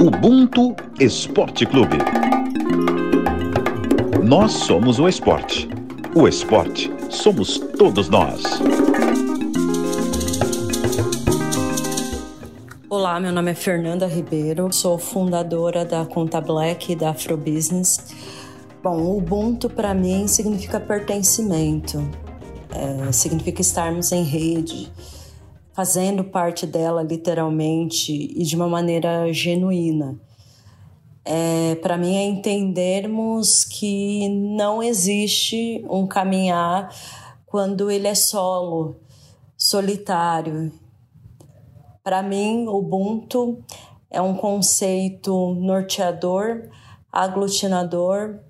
Ubuntu Esporte Clube. Nós somos o esporte. O esporte somos todos nós. Olá, meu nome é Fernanda Ribeiro, sou fundadora da Conta Black e da Afrobusiness. Bom, Ubuntu para mim significa pertencimento, é, significa estarmos em rede, fazendo parte dela literalmente e de uma maneira genuína. É, Para mim é entendermos que não existe um caminhar quando ele é solo, solitário. Para mim, Ubuntu é um conceito norteador, aglutinador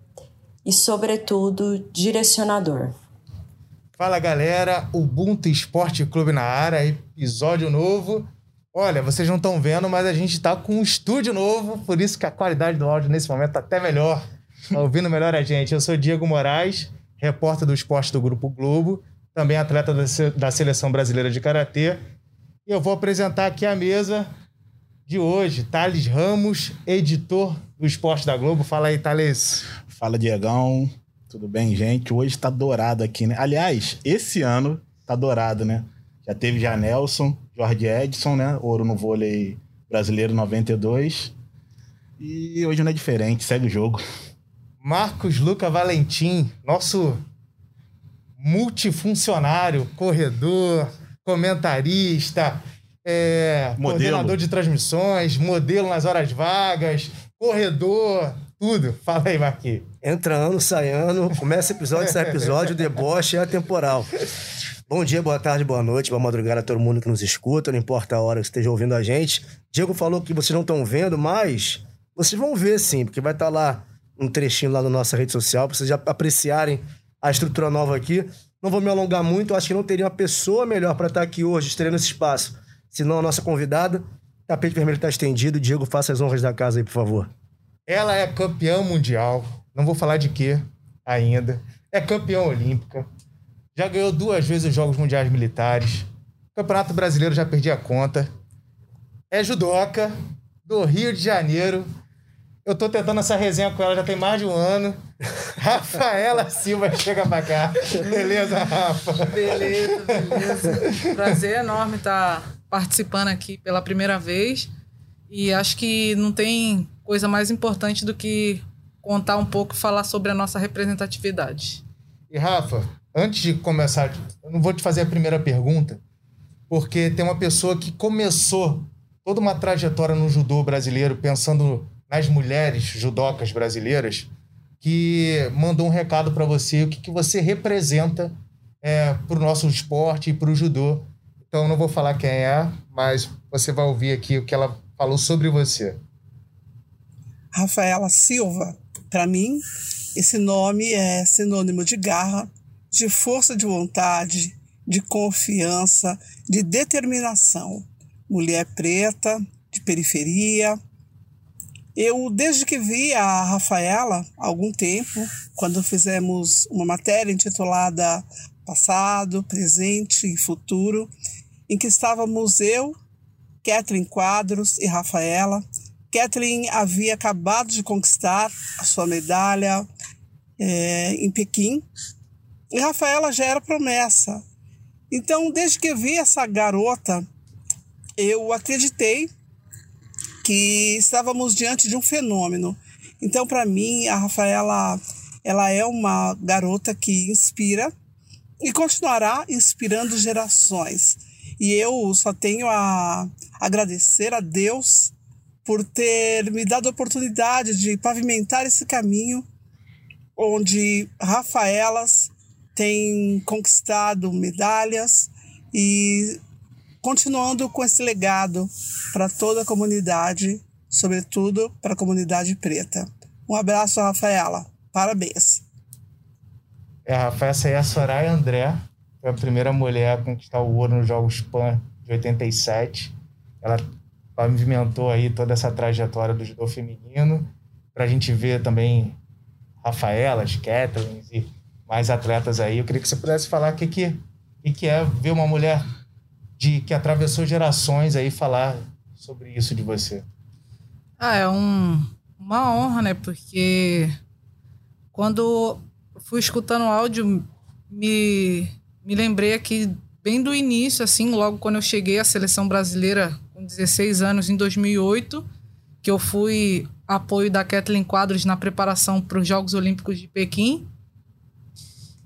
e, sobretudo, direcionador. Fala galera, Ubuntu Esporte Clube na área, episódio novo. Olha, vocês não estão vendo, mas a gente está com um estúdio novo, por isso que a qualidade do áudio nesse momento está até melhor. Tá ouvindo melhor a gente. Eu sou Diego Moraes, repórter do esporte do Grupo Globo, também atleta da Seleção Brasileira de Karatê. E eu vou apresentar aqui a mesa de hoje, Thales Ramos, editor do Esporte da Globo. Fala aí, Thales. Fala, Diegão. Tudo bem, gente? Hoje tá dourado aqui, né? Aliás, esse ano tá dourado, né? Já teve já Nelson, Jorge Edson, né? Ouro no vôlei brasileiro 92. E hoje não é diferente, segue o jogo. Marcos Luca Valentim, nosso multifuncionário, corredor, comentarista, é, coordenador de transmissões, modelo nas horas vagas, corredor, tudo. Fala aí, Marquinhos. Entra ano, sai ano, começa episódio, sai episódio, o deboche é atemporal. Bom dia, boa tarde, boa noite, boa madrugada a todo mundo que nos escuta, não importa a hora que esteja ouvindo a gente. Diego falou que vocês não estão vendo, mas vocês vão ver sim, porque vai estar tá lá um trechinho lá na nossa rede social, para vocês apreciarem a estrutura nova aqui. Não vou me alongar muito, acho que não teria uma pessoa melhor para estar tá aqui hoje, estreando esse espaço, senão a nossa convidada. Tapete vermelho está estendido. Diego, faça as honras da casa aí, por favor. Ela é campeã mundial. Não vou falar de quê ainda. É campeã olímpica. Já ganhou duas vezes os Jogos Mundiais Militares. Campeonato Brasileiro já perdi a conta. É judoca do Rio de Janeiro. Eu tô tentando essa resenha com ela já tem mais de um ano. Rafaela Silva chega pra cá. Beleza, Rafa? Beleza, beleza. Prazer enorme estar participando aqui pela primeira vez. E acho que não tem coisa mais importante do que contar um pouco e falar sobre a nossa representatividade. E Rafa, antes de começar, eu não vou te fazer a primeira pergunta, porque tem uma pessoa que começou toda uma trajetória no judô brasileiro pensando nas mulheres judocas brasileiras, que mandou um recado para você, o que, que você representa é, para o nosso esporte e para o judô. Então, eu não vou falar quem é, mas você vai ouvir aqui o que ela falou sobre você. Rafaela Silva. Para mim, esse nome é sinônimo de garra, de força de vontade, de confiança, de determinação. Mulher preta, de periferia. Eu, desde que vi a Rafaela, há algum tempo, quando fizemos uma matéria intitulada Passado, Presente e Futuro, em que estávamos eu, Kathleen Quadros e Rafaela, Kathleen havia acabado de conquistar a sua medalha é, em Pequim e Rafaela já era promessa. Então, desde que vi essa garota, eu acreditei que estávamos diante de um fenômeno. Então, para mim, a Rafaela ela é uma garota que inspira e continuará inspirando gerações. E eu só tenho a agradecer a Deus por ter me dado a oportunidade de pavimentar esse caminho onde Rafaelas tem conquistado medalhas e continuando com esse legado para toda a comunidade, sobretudo para a comunidade preta. Um abraço, Rafaela. Parabéns. É, Rafaela, essa aí é a Soraya André, foi a primeira mulher a conquistar o ouro nos Jogos Pan de 87. Ela pavimentou aí toda essa trajetória do judô feminino, para a gente ver também Rafaelas, Kathleen e mais atletas aí. Eu queria que você pudesse falar o que, que, que é ver uma mulher de que atravessou gerações aí falar sobre isso de você. Ah, é um, uma honra, né? Porque quando fui escutando o áudio, me, me lembrei aqui bem do início, assim, logo quando eu cheguei à seleção brasileira 16 anos, em 2008, que eu fui apoio da Kathleen Quadros na preparação para os Jogos Olímpicos de Pequim.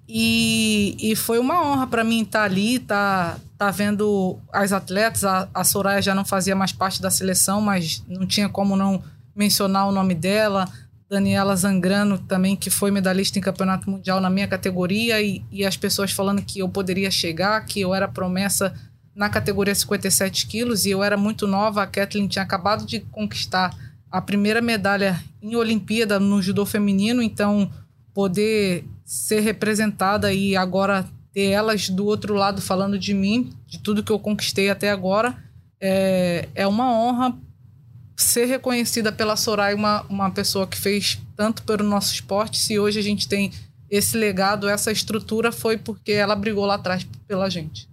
E, e foi uma honra para mim estar tá ali, estar tá, tá vendo as atletas. A, a Soraya já não fazia mais parte da seleção, mas não tinha como não mencionar o nome dela. Daniela Zangrano também, que foi medalhista em campeonato mundial na minha categoria, e, e as pessoas falando que eu poderia chegar, que eu era promessa na categoria 57 quilos, e eu era muito nova. A Kathleen tinha acabado de conquistar a primeira medalha em Olimpíada no judô feminino, então poder ser representada e agora ter elas do outro lado falando de mim, de tudo que eu conquistei até agora, é, é uma honra ser reconhecida pela Soraya, uma, uma pessoa que fez tanto pelo nosso esporte. Se hoje a gente tem esse legado, essa estrutura, foi porque ela brigou lá atrás pela gente.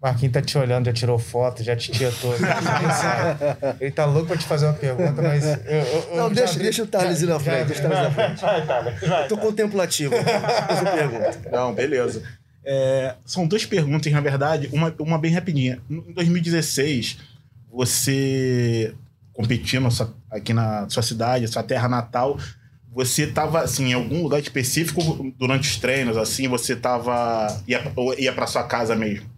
Marquinhos tá te olhando, já tirou foto, já te tietou. Ele tá louco pra te fazer uma pergunta, mas. Eu, eu, não, deixa, abri... deixa o Thales ir na frente. Deixa o Thales na frente. Vai, Thales. Vai, Tô contemplativo. Pergunta. Não, beleza. É, são duas perguntas, na verdade, uma, uma bem rapidinha. Em 2016, você competindo aqui na sua cidade, sua terra natal, você estava assim em algum lugar específico durante os treinos assim você estava ia, ia para sua casa mesmo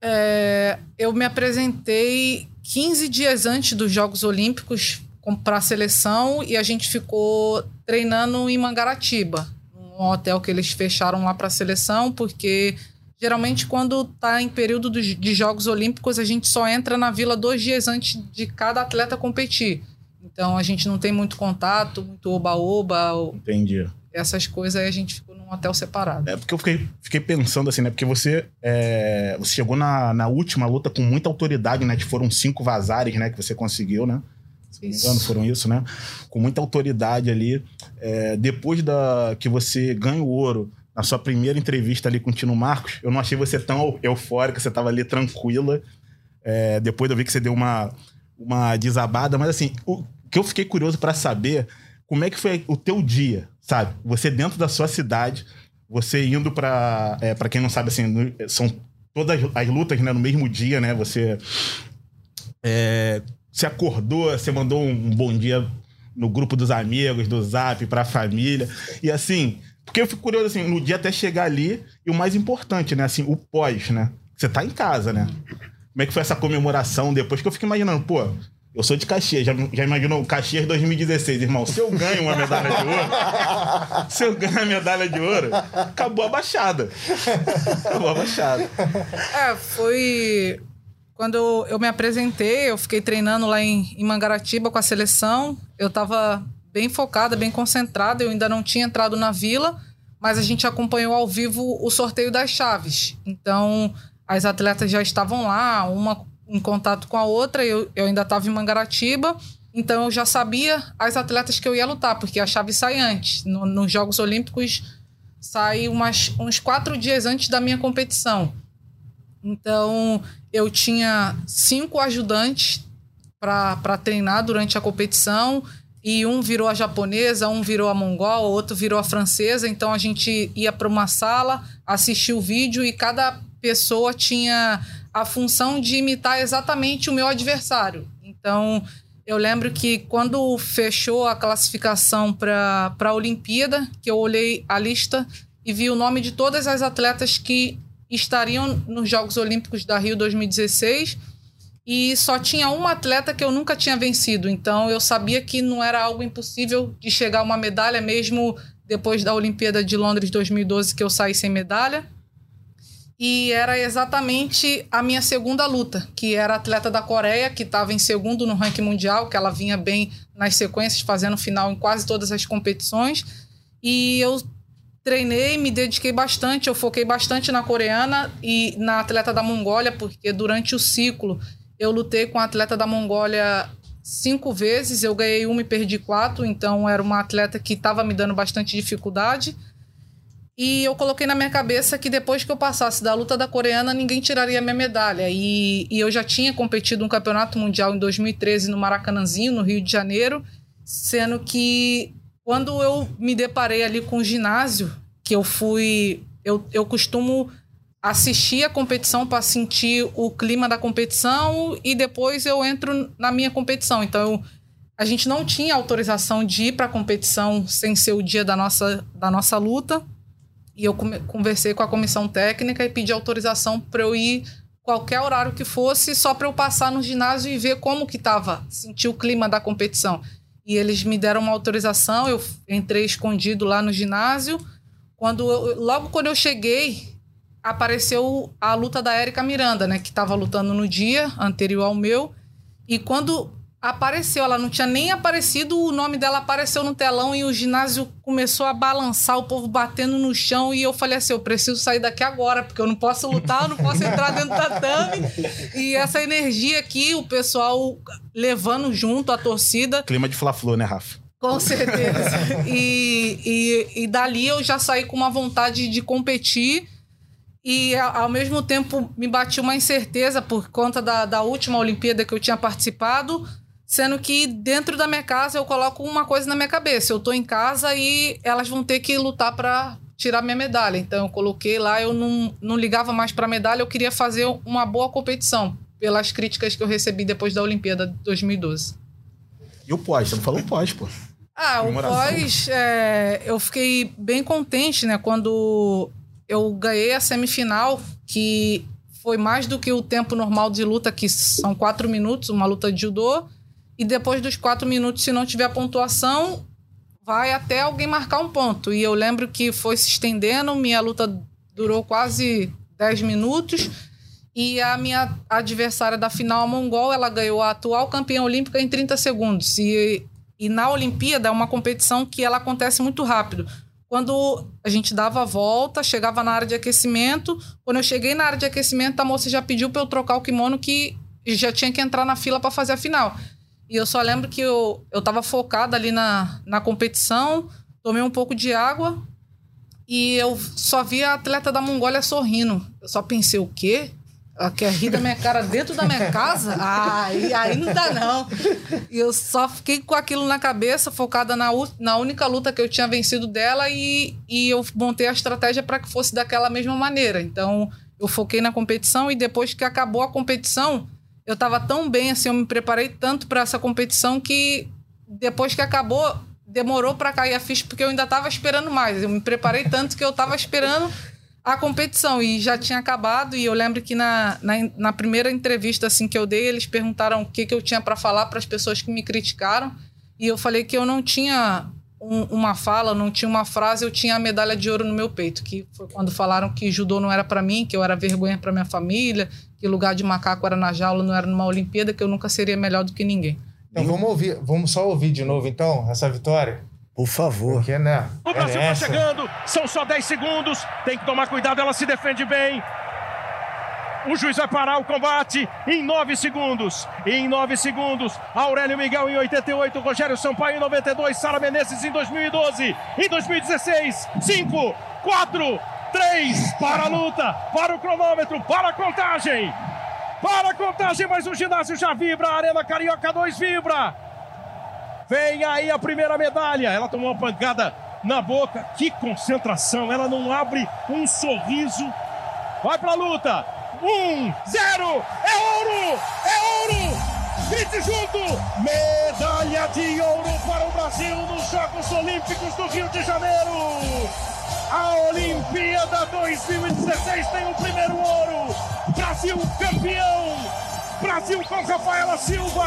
é, eu me apresentei 15 dias antes dos Jogos Olímpicos para a seleção e a gente ficou treinando em Mangaratiba, um hotel que eles fecharam lá para a seleção, porque geralmente quando está em período de Jogos Olímpicos a gente só entra na vila dois dias antes de cada atleta competir. Então a gente não tem muito contato, muito oba-oba. Entendi. Essas coisas aí a gente ficou num hotel separado. É porque eu fiquei, fiquei pensando assim, né? Porque você, é, você chegou na, na última luta com muita autoridade, né? Que foram cinco vazares, né? Que você conseguiu, né? Se não me engano, foram isso, né? Com muita autoridade ali. É, depois da que você ganha o ouro na sua primeira entrevista ali com o Tino Marcos, eu não achei você tão eufórica, você tava ali tranquila. É, depois eu vi que você deu uma, uma desabada, mas assim, o que eu fiquei curioso para saber como é que foi o teu dia, sabe? Você dentro da sua cidade, você indo para é, para quem não sabe assim, são todas as lutas né, no mesmo dia, né? Você é, se acordou, você mandou um bom dia no grupo dos amigos, do Zap, para a família. E assim, porque eu fico curioso assim, no dia até chegar ali, e o mais importante, né, assim, o pós, né? Você tá em casa, né? Como é que foi essa comemoração depois que eu fico imaginando, pô, eu sou de Caxias, já, já imaginou Caxias 2016, irmão? Se eu ganho uma medalha de ouro, se eu ganho a medalha de ouro, acabou a baixada. Acabou a baixada. É, foi. Quando eu me apresentei, eu fiquei treinando lá em, em Mangaratiba com a seleção. Eu tava bem focada, bem concentrada. Eu ainda não tinha entrado na vila, mas a gente acompanhou ao vivo o sorteio das chaves. Então, as atletas já estavam lá, uma em contato com a outra, eu, eu ainda estava em Mangaratiba, então eu já sabia as atletas que eu ia lutar, porque a chave sai antes. No, nos Jogos Olímpicos sai umas, uns quatro dias antes da minha competição. Então eu tinha cinco ajudantes para treinar durante a competição e um virou a japonesa, um virou a mongol, outro virou a francesa. Então a gente ia para uma sala, assistia o vídeo e cada pessoa tinha a função de imitar exatamente o meu adversário. Então, eu lembro que quando fechou a classificação para a Olimpíada, que eu olhei a lista e vi o nome de todas as atletas que estariam nos Jogos Olímpicos da Rio 2016 e só tinha uma atleta que eu nunca tinha vencido. Então eu sabia que não era algo impossível de chegar a uma medalha mesmo depois da Olimpíada de Londres 2012 que eu saí sem medalha e era exatamente a minha segunda luta, que era atleta da Coreia, que estava em segundo no ranking mundial, que ela vinha bem nas sequências, fazendo final em quase todas as competições. E eu treinei, me dediquei bastante, eu foquei bastante na coreana e na atleta da Mongólia, porque durante o ciclo eu lutei com a atleta da Mongólia cinco vezes, eu ganhei uma e perdi quatro, então era uma atleta que estava me dando bastante dificuldade. E eu coloquei na minha cabeça que depois que eu passasse da luta da coreana, ninguém tiraria minha medalha. E, e eu já tinha competido um campeonato mundial em 2013 no Maracanãzinho, no Rio de Janeiro, sendo que quando eu me deparei ali com o ginásio, que eu fui. Eu, eu costumo assistir a competição para sentir o clima da competição e depois eu entro na minha competição. Então, eu, a gente não tinha autorização de ir para a competição sem ser o dia da nossa, da nossa luta. E eu conversei com a comissão técnica e pedi autorização para eu ir qualquer horário que fosse, só para eu passar no ginásio e ver como que estava, sentir o clima da competição. E eles me deram uma autorização, eu entrei escondido lá no ginásio. Quando eu, logo quando eu cheguei, apareceu a luta da Érica Miranda, né, que estava lutando no dia anterior ao meu. E quando apareceu, ela não tinha nem aparecido, o nome dela apareceu no telão e o ginásio começou a balançar, o povo batendo no chão e eu falei assim, eu preciso sair daqui agora, porque eu não posso lutar, eu não posso entrar dentro da tatame. E essa energia aqui, o pessoal levando junto a torcida. Clima de fla-flu, né, Rafa? Com certeza. e, e, e dali eu já saí com uma vontade de competir e ao mesmo tempo me bati uma incerteza por conta da, da última Olimpíada que eu tinha participado Sendo que dentro da minha casa eu coloco uma coisa na minha cabeça. Eu tô em casa e elas vão ter que lutar para tirar minha medalha. Então eu coloquei lá, eu não, não ligava mais para medalha, eu queria fazer uma boa competição, pelas críticas que eu recebi depois da Olimpíada de 2012. E o pós? Você não falou pós, pô. Ah, o pós, é, eu fiquei bem contente, né? Quando eu ganhei a semifinal, que foi mais do que o tempo normal de luta, que são quatro minutos, uma luta de judô. E depois dos quatro minutos, se não tiver pontuação, vai até alguém marcar um ponto. E eu lembro que foi se estendendo, minha luta durou quase 10 minutos. E a minha adversária da final, a Mongol, ela ganhou a atual campeã olímpica em 30 segundos. E, e na Olimpíada é uma competição que ela acontece muito rápido. Quando a gente dava a volta, chegava na área de aquecimento. Quando eu cheguei na área de aquecimento, a moça já pediu para eu trocar o kimono que já tinha que entrar na fila para fazer a final. E eu só lembro que eu, eu tava focada ali na, na competição, tomei um pouco de água e eu só vi a atleta da Mongólia sorrindo. Eu só pensei, o quê? Ela quer rir da minha cara dentro da minha casa? Ah, aí, aí não dá, não. E eu só fiquei com aquilo na cabeça, focada na, na única luta que eu tinha vencido dela e, e eu montei a estratégia para que fosse daquela mesma maneira. Então, eu foquei na competição e depois que acabou a competição, eu estava tão bem, assim, eu me preparei tanto para essa competição que depois que acabou, demorou para cair a ficha, porque eu ainda estava esperando mais. Eu me preparei tanto que eu estava esperando a competição e já tinha acabado. E eu lembro que na, na, na primeira entrevista assim que eu dei, eles perguntaram o que, que eu tinha para falar para as pessoas que me criticaram. E eu falei que eu não tinha um, uma fala, não tinha uma frase, eu tinha a medalha de ouro no meu peito, que foi quando falaram que judô não era para mim, que eu era vergonha para minha família, que lugar de macaco era na jaula, não era numa Olimpíada, que eu nunca seria melhor do que ninguém. Então vamos ouvir, vamos só ouvir de novo então essa vitória. Por favor. Porque, né? O Brasil tá chegando, são só 10 segundos, tem que tomar cuidado, ela se defende bem. O juiz vai parar o combate em 9 segundos. Em 9 segundos, Aurélio Miguel em 88, Rogério Sampaio em 92, Sara Menezes em 2012. Em 2016, 5, 4, 3, para a luta, para o cronômetro, para a contagem. Para a contagem, mas o ginásio já vibra, a Arena Carioca 2 vibra. Vem aí a primeira medalha. Ela tomou uma pancada na boca. Que concentração. Ela não abre um sorriso. Vai pra luta. Um, zero. É ouro! É ouro! Grite junto! Medalha de ouro para o Brasil nos Jogos Olímpicos do Rio de Janeiro! A Olimpíada 2016 tem o primeiro ouro! Brasil campeão! Brasil com Rafaela Silva,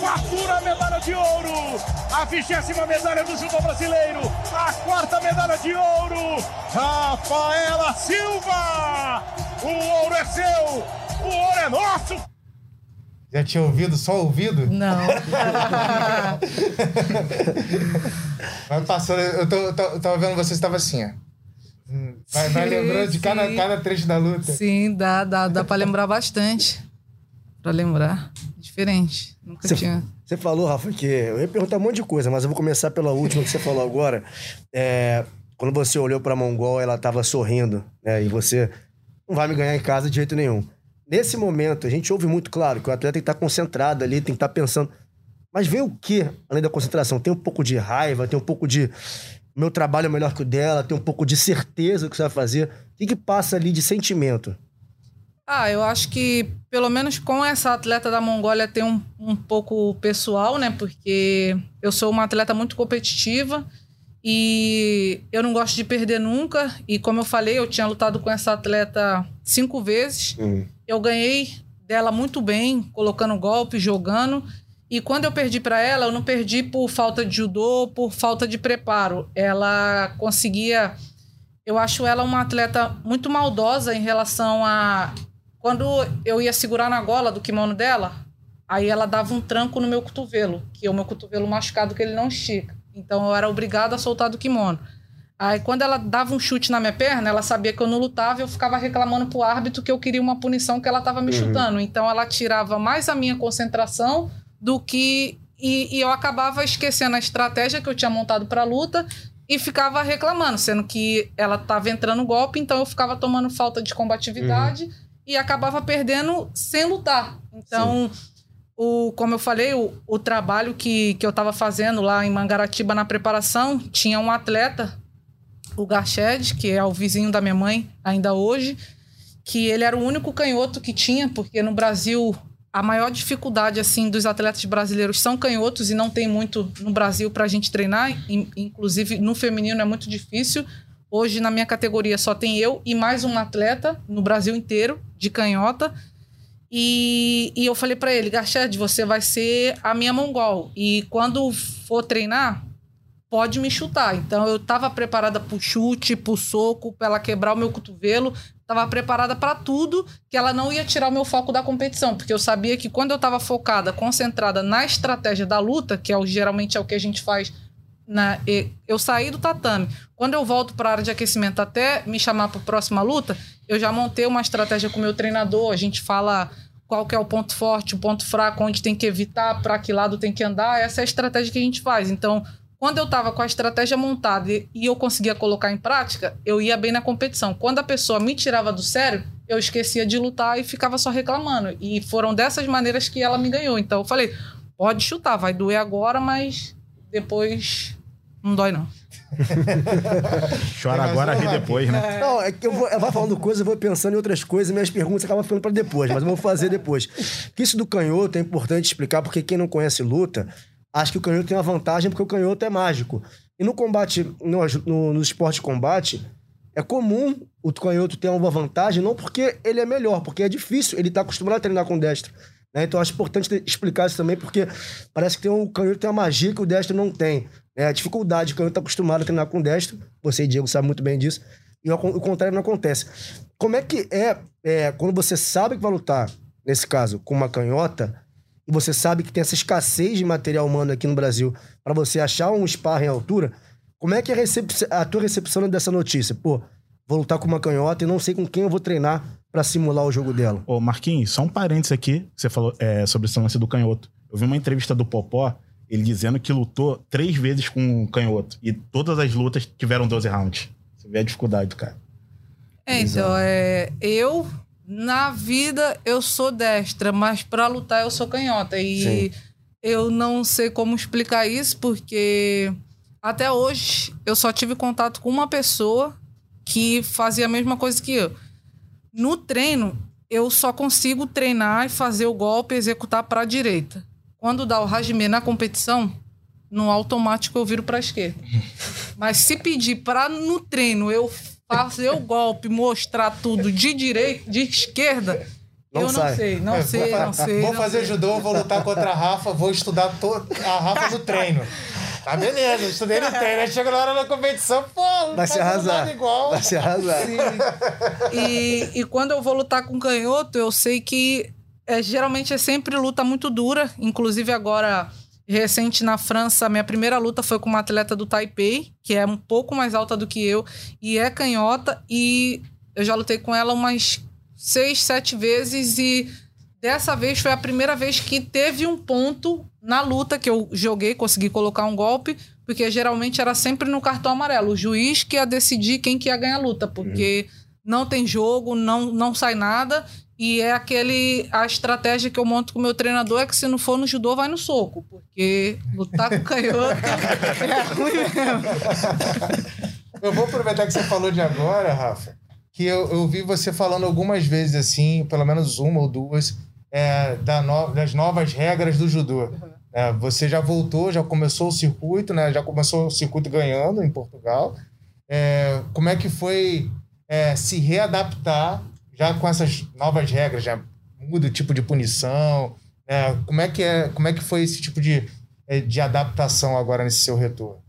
fatura a medalha de ouro, a vigésima medalha do judô brasileiro, a quarta medalha de ouro, Rafaela Silva, o ouro é seu, o ouro é nosso. Já tinha ouvido, só ouvido? Não. vai passando, eu, tô, eu, tô, eu tava vendo você, estava assim, ó. Vai, vai lembrando de cada, cada trecho da luta. Sim, dá, dá, dá pra lembrar bastante para lembrar. Diferente. Nunca você, tinha. Você falou, Rafa, que eu ia perguntar um monte de coisa, mas eu vou começar pela última que você falou agora. É, quando você olhou pra Mongol, ela tava sorrindo, né? E você não vai me ganhar em casa de jeito nenhum. Nesse momento, a gente ouve muito claro que o atleta tem que estar concentrado ali, tem que estar pensando. Mas vem o que além da concentração? Tem um pouco de raiva, tem um pouco de. Meu trabalho é melhor que o dela, tem um pouco de certeza do que você vai fazer. O que, que passa ali de sentimento? Ah, eu acho que pelo menos com essa atleta da Mongólia tem um, um pouco pessoal, né? Porque eu sou uma atleta muito competitiva e eu não gosto de perder nunca. E como eu falei, eu tinha lutado com essa atleta cinco vezes. Uhum. Eu ganhei dela muito bem, colocando golpe, jogando. E quando eu perdi para ela, eu não perdi por falta de judô, por falta de preparo. Ela conseguia. Eu acho ela uma atleta muito maldosa em relação a. Quando eu ia segurar na gola do kimono dela, aí ela dava um tranco no meu cotovelo, que é o meu cotovelo machucado que ele não estica. Então eu era obrigada a soltar do kimono. Aí quando ela dava um chute na minha perna, ela sabia que eu não lutava e eu ficava reclamando pro árbitro que eu queria uma punição que ela tava me chutando. Então ela tirava mais a minha concentração do que. E, e eu acabava esquecendo a estratégia que eu tinha montado pra luta e ficava reclamando, sendo que ela tava entrando golpe, então eu ficava tomando falta de combatividade e acabava perdendo sem lutar. Então, o, como eu falei, o, o trabalho que, que eu estava fazendo lá em Mangaratiba na preparação, tinha um atleta, o Garched, que é o vizinho da minha mãe ainda hoje, que ele era o único canhoto que tinha, porque no Brasil a maior dificuldade assim dos atletas brasileiros são canhotos e não tem muito no Brasil para a gente treinar, in- inclusive no feminino é muito difícil. Hoje na minha categoria só tem eu e mais um atleta no Brasil inteiro de canhota. E, e eu falei para ele, Garched, você vai ser a minha mongol. E quando for treinar, pode me chutar. Então eu tava preparada pro chute, pro soco, pra ela quebrar o meu cotovelo. Tava preparada para tudo, que ela não ia tirar o meu foco da competição, porque eu sabia que quando eu tava focada, concentrada na estratégia da luta, que é o, geralmente é o que a gente faz na, e- eu saí do tatame. Quando eu volto para a área de aquecimento até me chamar para a próxima luta, eu já montei uma estratégia com o meu treinador. A gente fala qual que é o ponto forte, o ponto fraco, onde tem que evitar, para que lado tem que andar. Essa é a estratégia que a gente faz. Então, quando eu estava com a estratégia montada e, e eu conseguia colocar em prática, eu ia bem na competição. Quando a pessoa me tirava do sério, eu esquecia de lutar e ficava só reclamando. E foram dessas maneiras que ela me ganhou. Então, eu falei: pode chutar, vai doer agora, mas depois não dói, não. Chora agora, ri depois, né? Não, é que eu vou, eu vou falando coisas, eu vou pensando em outras coisas, e minhas perguntas acabam ficando pra depois, mas eu vou fazer depois. Porque isso do canhoto é importante explicar, porque quem não conhece luta, acha que o canhoto tem uma vantagem, porque o canhoto é mágico. E no combate, no, no, no esporte de combate, é comum o canhoto ter uma vantagem, não porque ele é melhor, porque é difícil, ele tá acostumado a treinar com destro. né? Então, acho importante explicar isso também, porque parece que tem um, o canhoto tem uma magia que o destro não tem. né? A dificuldade, o canhoto tá acostumado a treinar com destro, você e Diego sabem muito bem disso, e o, o contrário não acontece. Como é que é, é, quando você sabe que vai lutar, nesse caso, com uma canhota, e você sabe que tem essa escassez de material humano aqui no Brasil para você achar um sparring à altura, como é que é a, recep- a tua recepção dessa notícia? Pô, vou lutar com uma canhota e não sei com quem eu vou treinar para simular o jogo dela. Ô, Marquinhos, só um parênteses aqui. Você falou é, sobre esse lance do canhoto. Eu vi uma entrevista do Popó, ele dizendo que lutou três vezes com o canhoto. E todas as lutas tiveram 12 rounds. Você vê a dificuldade do cara. É, então, é, eu, na vida, eu sou destra, mas pra lutar eu sou canhota. E eu não sei como explicar isso, porque até hoje eu só tive contato com uma pessoa que fazia a mesma coisa que eu. No treino, eu só consigo treinar e fazer o golpe e executar pra direita. Quando dá o Hajime na competição, no automático eu viro pra esquerda. Mas se pedir pra no treino eu fazer o golpe, mostrar tudo de direita, de esquerda, Não eu sai. não sei, não É, sei, não sei. Vou não fazer sei. judô, vou lutar contra a Rafa, vou estudar to- a Rafa no treino. Tá beleza, estudei no treino. Aí chega na hora da competição, pô, Vai tá se arrasar. igual. Vai se arrasar. E, e quando eu vou lutar com canhoto, eu sei que é, geralmente é sempre luta muito dura. Inclusive agora, recente na França, minha primeira luta foi com uma atleta do Taipei, que é um pouco mais alta do que eu, e é canhota. E eu já lutei com ela umas seis, sete vezes e dessa vez foi a primeira vez que teve um ponto na luta que eu joguei, consegui colocar um golpe, porque geralmente era sempre no cartão amarelo. O juiz que ia decidir quem que ia ganhar a luta, porque uhum. Não tem jogo, não, não sai nada. E é aquele. A estratégia que eu monto com o meu treinador é que se não for no judô, vai no soco. Porque lutar com canhoto é ruim mesmo. Eu vou aproveitar que você falou de agora, Rafa, que eu, eu vi você falando algumas vezes assim, pelo menos uma ou duas, é, da no, das novas regras do judô. Uhum. É, você já voltou, já começou o circuito, né? Já começou o circuito ganhando em Portugal. É, como é que foi é, se readaptar já com essas novas regras? Já muda o tipo de punição? Né? Como, é que é, como é que foi esse tipo de, é, de adaptação agora nesse seu retorno?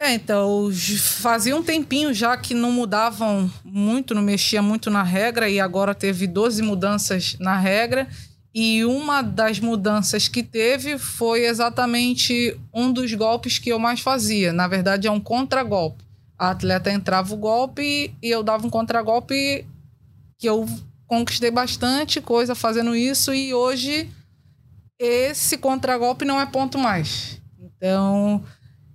É, então, fazia um tempinho já que não mudavam muito, não mexia muito na regra, e agora teve 12 mudanças na regra. E uma das mudanças que teve foi exatamente um dos golpes que eu mais fazia. Na verdade, é um contragolpe. A atleta entrava o golpe e eu dava um contragolpe que eu conquistei bastante coisa fazendo isso e hoje esse contragolpe não é ponto mais. Então,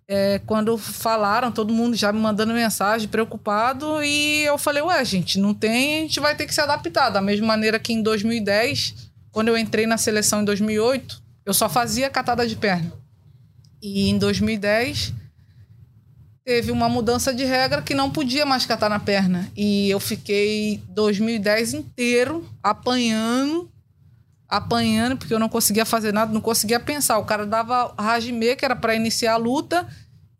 é, quando falaram, todo mundo já me mandando mensagem, preocupado, e eu falei, ué, gente, não tem, a gente vai ter que se adaptar. Da mesma maneira que em 2010 quando eu entrei na seleção em 2008, eu só fazia catada de perna. E em 2010 teve uma mudança de regra que não podia mais catar na perna. E eu fiquei 2010 inteiro apanhando, apanhando, porque eu não conseguia fazer nada, não conseguia pensar. O cara dava rajime, que era para iniciar a luta,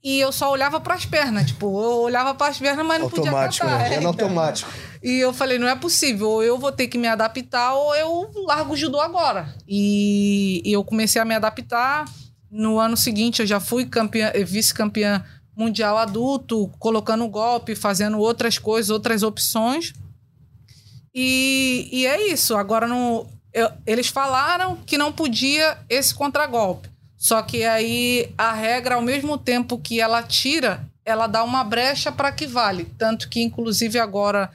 e eu só olhava para as pernas. Tipo, eu olhava para as pernas, mas não podia catar. Né? É, então. automático. E eu falei, não é possível, ou eu vou ter que me adaptar ou eu largo o judô agora. E, e eu comecei a me adaptar. No ano seguinte eu já fui campeã, vice-campeã mundial adulto, colocando golpe, fazendo outras coisas, outras opções. E, e é isso. Agora no, eu, eles falaram que não podia esse contragolpe. Só que aí a regra, ao mesmo tempo que ela tira, ela dá uma brecha para que vale. Tanto que, inclusive, agora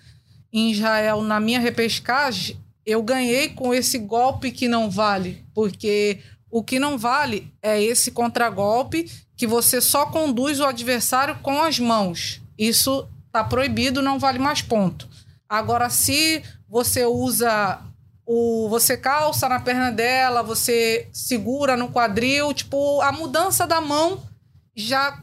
em Israel, na minha repescagem, eu ganhei com esse golpe que não vale, porque o que não vale é esse contragolpe que você só conduz o adversário com as mãos. Isso está proibido, não vale mais ponto. Agora, se você usa o você calça na perna dela, você segura no quadril, tipo, a mudança da mão já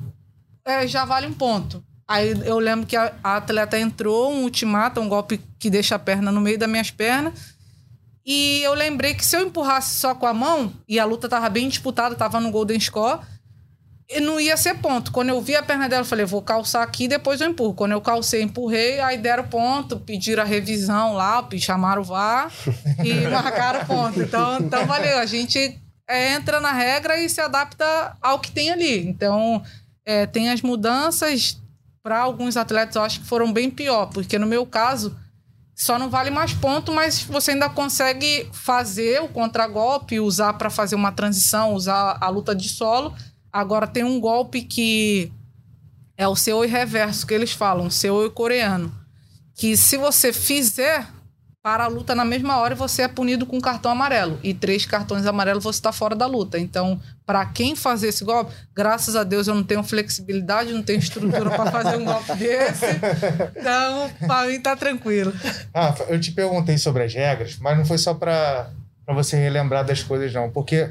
é, já vale um ponto. Aí eu lembro que a, a atleta entrou, um ultimato, um golpe que deixa a perna no meio das minhas pernas. E eu lembrei que se eu empurrasse só com a mão, e a luta tava bem disputada, tava no Golden Score, não ia ser ponto. Quando eu vi a perna dela, eu falei, vou calçar aqui, depois eu empurro. Quando eu calcei, empurrei, aí deram ponto, pediram a revisão lá, chamaram o VAR e marcaram ponto. Então, então valeu. A gente é, entra na regra e se adapta ao que tem ali. Então, é, tem as mudanças, para alguns atletas eu acho que foram bem pior, porque no meu caso só não vale mais ponto, mas você ainda consegue fazer o contragolpe, usar para fazer uma transição, usar a luta de solo. Agora tem um golpe que é o seu reverso que eles falam, seu coreano, que se você fizer para a luta na mesma hora você é punido com um cartão amarelo. E três cartões amarelos você está fora da luta. Então, para quem fazer esse golpe, graças a Deus eu não tenho flexibilidade, não tenho estrutura para fazer um golpe desse. Então, para mim tá tranquilo. Ah, eu te perguntei sobre as regras, mas não foi só para você relembrar das coisas, não. Porque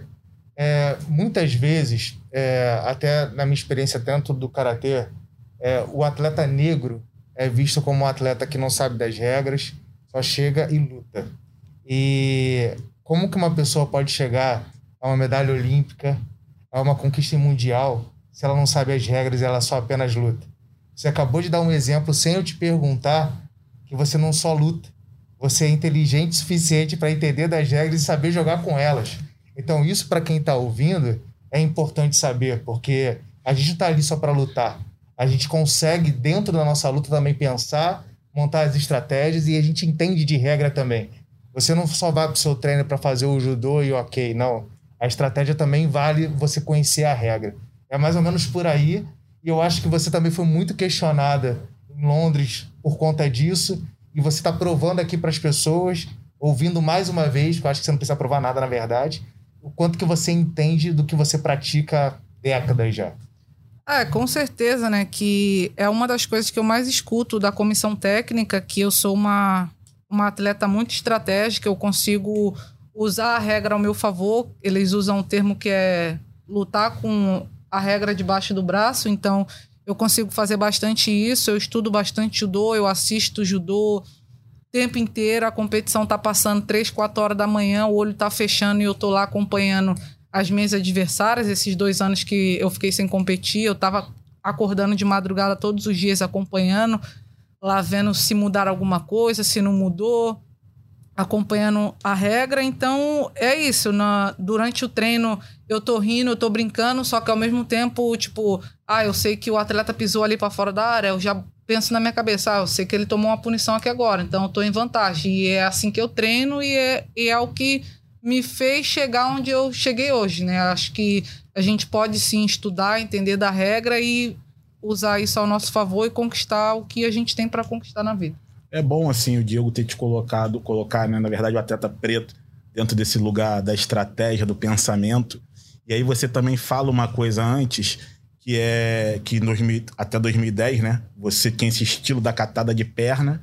é, muitas vezes, é, até na minha experiência dentro do karatê, é, o atleta negro é visto como um atleta que não sabe das regras só chega e luta. E como que uma pessoa pode chegar a uma medalha olímpica, a uma conquista mundial, se ela não sabe as regras ela só apenas luta? Você acabou de dar um exemplo sem eu te perguntar que você não só luta, você é inteligente o suficiente para entender das regras e saber jogar com elas. Então, isso para quem está ouvindo é importante saber, porque a gente está ali só para lutar. A gente consegue, dentro da nossa luta, também pensar montar as estratégias e a gente entende de regra também. Você não só vai para o seu treino para fazer o judô e ok, não. A estratégia também vale você conhecer a regra. É mais ou menos por aí. E eu acho que você também foi muito questionada em Londres por conta disso. E você está provando aqui para as pessoas ouvindo mais uma vez, porque eu acho que você não precisa provar nada, na verdade, o quanto que você entende do que você pratica há décadas já. É, com certeza, né? Que é uma das coisas que eu mais escuto da comissão técnica, que eu sou uma, uma atleta muito estratégica, eu consigo usar a regra ao meu favor. Eles usam um termo que é lutar com a regra debaixo do braço, então eu consigo fazer bastante isso. Eu estudo bastante judô, eu assisto judô tempo inteiro. A competição tá passando 3, 4 horas da manhã, o olho tá fechando e eu tô lá acompanhando as minhas adversárias. Esses dois anos que eu fiquei sem competir, eu tava acordando de madrugada todos os dias acompanhando, lá vendo se mudar alguma coisa, se não mudou acompanhando a regra. Então, é isso. Na, durante o treino, eu tô rindo, eu tô brincando, só que ao mesmo tempo, tipo, ah, eu sei que o atleta pisou ali para fora da área, eu já penso na minha cabeça, ah, eu sei que ele tomou uma punição aqui agora, então eu tô em vantagem. E é assim que eu treino e é, e é o que me fez chegar onde eu cheguei hoje, né? Acho que a gente pode sim estudar, entender da regra e usar isso ao nosso favor e conquistar o que a gente tem para conquistar na vida é bom assim o Diego ter te colocado, colocar, né, na verdade, o atleta preto dentro desse lugar da estratégia, do pensamento. E aí você também fala uma coisa antes, que é que em até 2010, né, você tinha esse estilo da catada de perna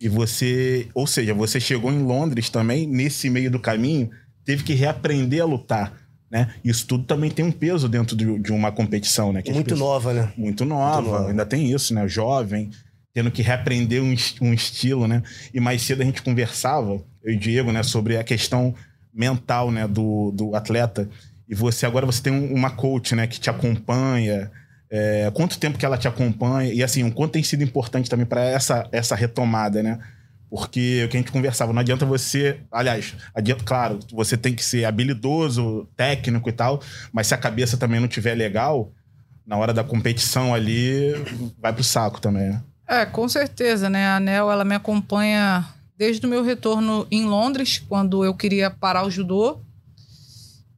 e você, ou seja, você chegou em Londres também nesse meio do caminho, teve que reaprender a lutar. Né? Isso tudo também tem um peso dentro de, de uma competição, né? muito pessoas, nova, né? Muito nova, muito nova, ainda tem isso, né? Jovem tendo que reaprender um, um estilo, né? E mais cedo a gente conversava, eu e Diego, né, sobre a questão mental, né, do, do atleta. E você agora você tem uma coach, né, que te acompanha. É, quanto tempo que ela te acompanha e assim, o quanto tem sido importante também para essa essa retomada, né? Porque o que a gente conversava, não adianta você, aliás, adianta, claro, você tem que ser habilidoso, técnico e tal, mas se a cabeça também não tiver legal, na hora da competição ali, vai pro saco também, né? É, com certeza, né? A Anel, ela me acompanha desde o meu retorno em Londres, quando eu queria parar o judô.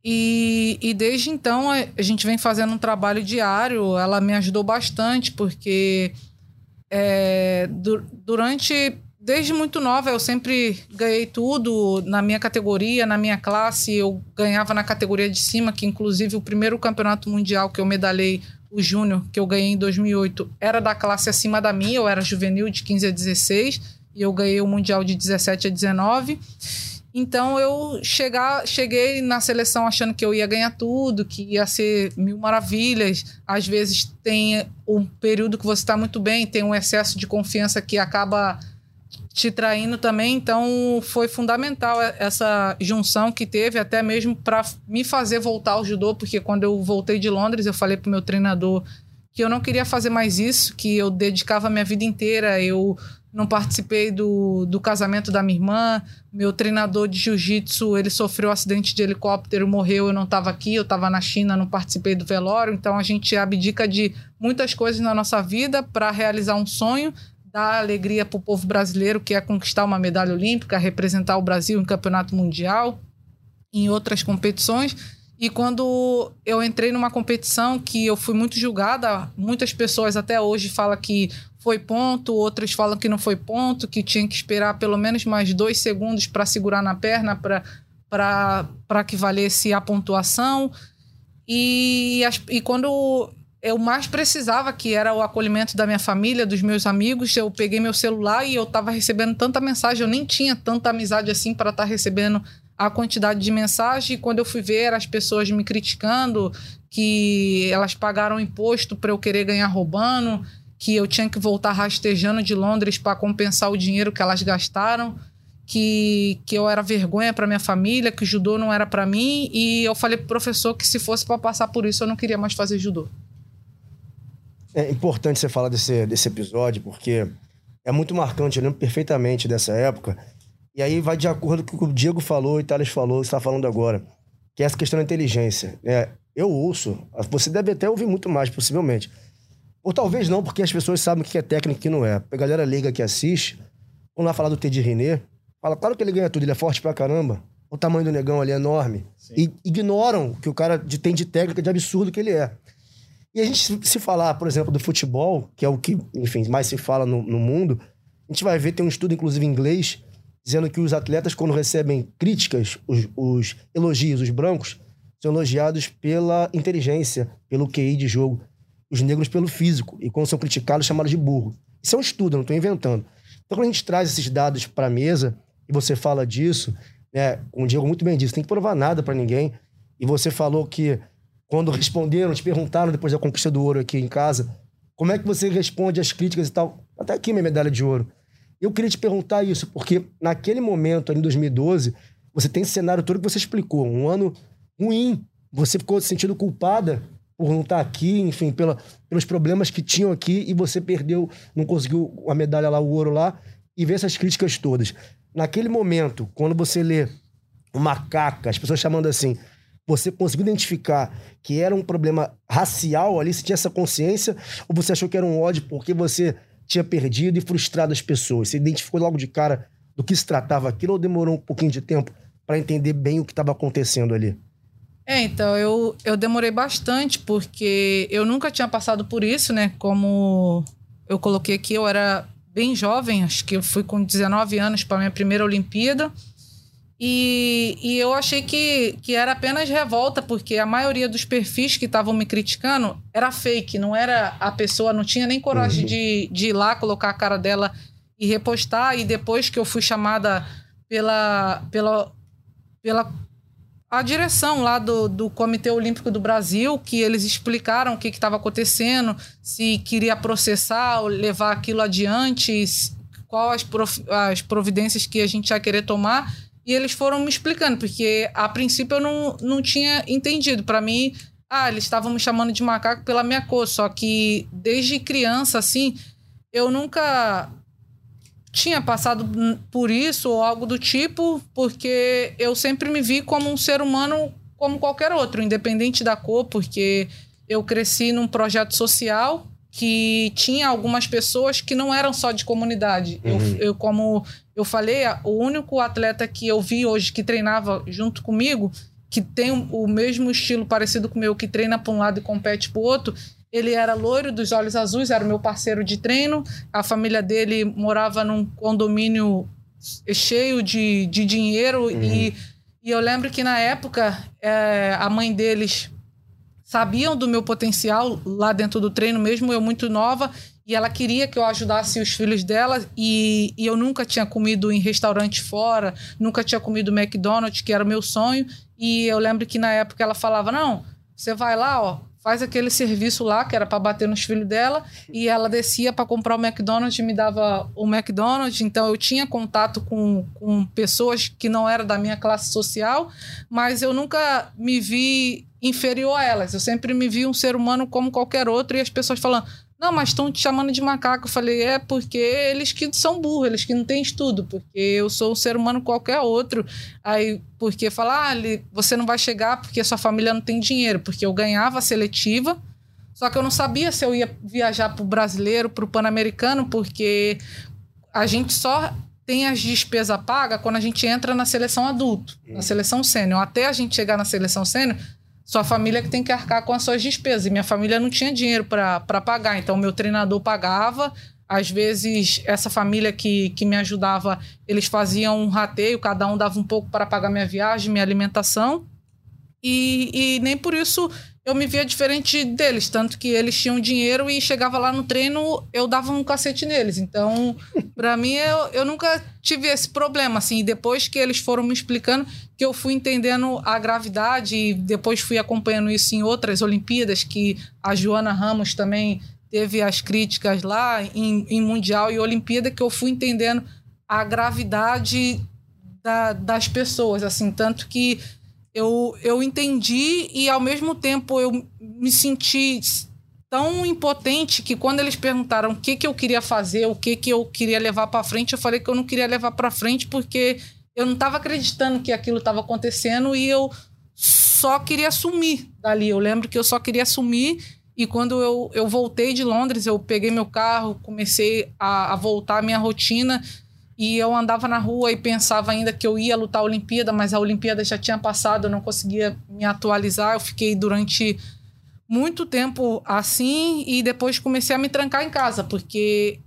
E, e desde então a gente vem fazendo um trabalho diário. Ela me ajudou bastante, porque é, du durante. Desde muito nova, eu sempre ganhei tudo na minha categoria, na minha classe. Eu ganhava na categoria de cima, que inclusive o primeiro campeonato mundial que eu medalhei o Júnior, que eu ganhei em 2008, era da classe acima da minha, eu era juvenil de 15 a 16, e eu ganhei o Mundial de 17 a 19. Então eu chegar, cheguei na seleção achando que eu ia ganhar tudo, que ia ser mil maravilhas. Às vezes tem um período que você está muito bem, tem um excesso de confiança que acaba te traindo também. Então foi fundamental essa junção que teve, até mesmo para me fazer voltar ao judô, porque quando eu voltei de Londres, eu falei pro meu treinador que eu não queria fazer mais isso, que eu dedicava minha vida inteira. Eu não participei do, do casamento da minha irmã. Meu treinador de jiu-jitsu, ele sofreu um acidente de helicóptero, morreu, eu não estava aqui, eu estava na China, não participei do velório. Então a gente abdica de muitas coisas na nossa vida para realizar um sonho dar alegria para o povo brasileiro, que é conquistar uma medalha olímpica, representar o Brasil em campeonato mundial, em outras competições. E quando eu entrei numa competição que eu fui muito julgada, muitas pessoas até hoje falam que foi ponto, outras falam que não foi ponto, que tinha que esperar pelo menos mais dois segundos para segurar na perna para que valesse a pontuação. E, e quando eu mais precisava, que era o acolhimento da minha família, dos meus amigos. Eu peguei meu celular e eu estava recebendo tanta mensagem, eu nem tinha tanta amizade assim para estar tá recebendo a quantidade de mensagem. E quando eu fui ver as pessoas me criticando, que elas pagaram imposto para eu querer ganhar roubando, que eu tinha que voltar rastejando de Londres para compensar o dinheiro que elas gastaram. Que, que eu era vergonha para minha família, que judô não era para mim, e eu falei pro professor que se fosse para passar por isso, eu não queria mais fazer judô. É importante você falar desse, desse episódio, porque é muito marcante, eu lembro perfeitamente dessa época. E aí vai de acordo com o que o Diego falou, o Thales falou, está falando agora, que é essa questão da inteligência. É, eu ouço, você deve até ouvir muito mais, possivelmente. Ou talvez não, porque as pessoas sabem o que é técnico e o que não é. A galera liga que assiste, vamos lá falar do Teddy René, fala, claro que ele ganha tudo, ele é forte pra caramba. O tamanho do negão ali é enorme. Sim. E ignoram que o cara tem de técnica de absurdo que ele é. E a gente, se falar, por exemplo, do futebol, que é o que, enfim, mais se fala no, no mundo, a gente vai ver, tem um estudo, inclusive, em inglês, dizendo que os atletas, quando recebem críticas, os, os elogios, os brancos, são elogiados pela inteligência, pelo QI de jogo. Os negros pelo físico. E quando são criticados, chamados de burro. Isso é um estudo, eu não estou inventando. Então, quando a gente traz esses dados para a mesa e você fala disso, né, o Diego muito bem disse, tem que provar nada para ninguém. E você falou que quando responderam, te perguntaram depois da conquista do ouro aqui em casa, como é que você responde às críticas e tal? Até aqui minha medalha de ouro. Eu queria te perguntar isso, porque naquele momento, em 2012, você tem esse cenário todo que você explicou. Um ano ruim. Você ficou se sentindo culpada por não estar aqui, enfim, pela, pelos problemas que tinham aqui e você perdeu, não conseguiu a medalha lá, o ouro lá, e ver essas críticas todas. Naquele momento, quando você lê o macaca, as pessoas chamando assim, você conseguiu identificar que era um problema racial ali, você tinha essa consciência, ou você achou que era um ódio porque você tinha perdido e frustrado as pessoas? Você identificou logo de cara do que se tratava aquilo ou demorou um pouquinho de tempo para entender bem o que estava acontecendo ali? É, então, eu, eu demorei bastante, porque eu nunca tinha passado por isso, né? Como eu coloquei aqui, eu era bem jovem, acho que eu fui com 19 anos para minha primeira Olimpíada. E, e eu achei que, que era apenas revolta, porque a maioria dos perfis que estavam me criticando era fake, não era a pessoa, não tinha nem coragem uhum. de, de ir lá, colocar a cara dela e repostar. E depois que eu fui chamada pela, pela, pela a direção lá do, do Comitê Olímpico do Brasil, que eles explicaram o que estava acontecendo, se queria processar ou levar aquilo adiante, prof, as providências que a gente ia querer tomar. E eles foram me explicando, porque a princípio eu não, não tinha entendido. Para mim, ah, eles estavam me chamando de macaco pela minha cor, só que desde criança, assim, eu nunca tinha passado por isso ou algo do tipo, porque eu sempre me vi como um ser humano como qualquer outro, independente da cor, porque eu cresci num projeto social que tinha algumas pessoas que não eram só de comunidade. Uhum. Eu, eu, como eu falei, o único atleta que eu vi hoje que treinava junto comigo, que tem o mesmo estilo parecido com o meu, que treina para um lado e compete para o outro, ele era loiro, dos olhos azuis, era meu parceiro de treino. A família dele morava num condomínio cheio de, de dinheiro. Uhum. E, e eu lembro que na época é, a mãe deles sabiam do meu potencial lá dentro do treino, mesmo eu muito nova. E ela queria que eu ajudasse os filhos dela. E, e eu nunca tinha comido em restaurante fora, nunca tinha comido McDonald's, que era o meu sonho. E eu lembro que na época ela falava: Não, você vai lá, ó, faz aquele serviço lá, que era para bater nos filhos dela, e ela descia para comprar o McDonald's e me dava o McDonald's. Então eu tinha contato com, com pessoas que não eram da minha classe social, mas eu nunca me vi inferior a elas. Eu sempre me vi um ser humano como qualquer outro, e as pessoas falando não, mas estão te chamando de macaco. Eu falei, é porque eles que são burros, eles que não têm estudo, porque eu sou um ser humano qualquer outro. Aí, porque falar, ah, você não vai chegar porque sua família não tem dinheiro, porque eu ganhava a seletiva, só que eu não sabia se eu ia viajar para o brasileiro, para o pan-americano, porque a gente só tem as despesas pagas quando a gente entra na seleção adulto, na seleção sênior. Até a gente chegar na seleção sênior, sua família que tem que arcar com as suas despesas. E minha família não tinha dinheiro para pagar, então meu treinador pagava. Às vezes, essa família que, que me ajudava, eles faziam um rateio, cada um dava um pouco para pagar minha viagem, minha alimentação. E, e nem por isso eu me via diferente deles, tanto que eles tinham dinheiro e chegava lá no treino, eu dava um cacete neles. Então, para mim, eu, eu nunca tive esse problema, assim. Depois que eles foram me explicando, que eu fui entendendo a gravidade e depois fui acompanhando isso em outras Olimpíadas, que a Joana Ramos também teve as críticas lá em, em Mundial e Olimpíada, que eu fui entendendo a gravidade da, das pessoas, assim. Tanto que eu, eu entendi e ao mesmo tempo eu me senti tão impotente que quando eles perguntaram o que, que eu queria fazer, o que, que eu queria levar para frente, eu falei que eu não queria levar para frente porque eu não estava acreditando que aquilo estava acontecendo e eu só queria sumir dali. Eu lembro que eu só queria sumir e quando eu, eu voltei de Londres, eu peguei meu carro, comecei a, a voltar à minha rotina e eu andava na rua e pensava ainda que eu ia lutar a Olimpíada, mas a Olimpíada já tinha passado, eu não conseguia me atualizar. Eu fiquei durante muito tempo assim e depois comecei a me trancar em casa, porque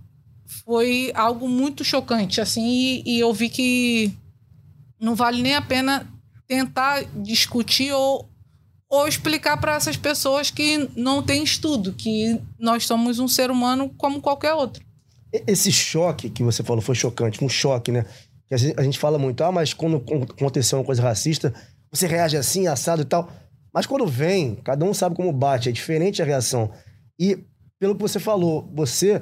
foi algo muito chocante, assim, e, e eu vi que não vale nem a pena tentar discutir ou, ou explicar para essas pessoas que não têm estudo, que nós somos um ser humano como qualquer outro. Esse choque que você falou foi chocante, um choque, né? Que a gente, fala muito, ah, mas quando aconteceu uma coisa racista, você reage assim, assado e tal. Mas quando vem, cada um sabe como bate, é diferente a reação. E pelo que você falou, você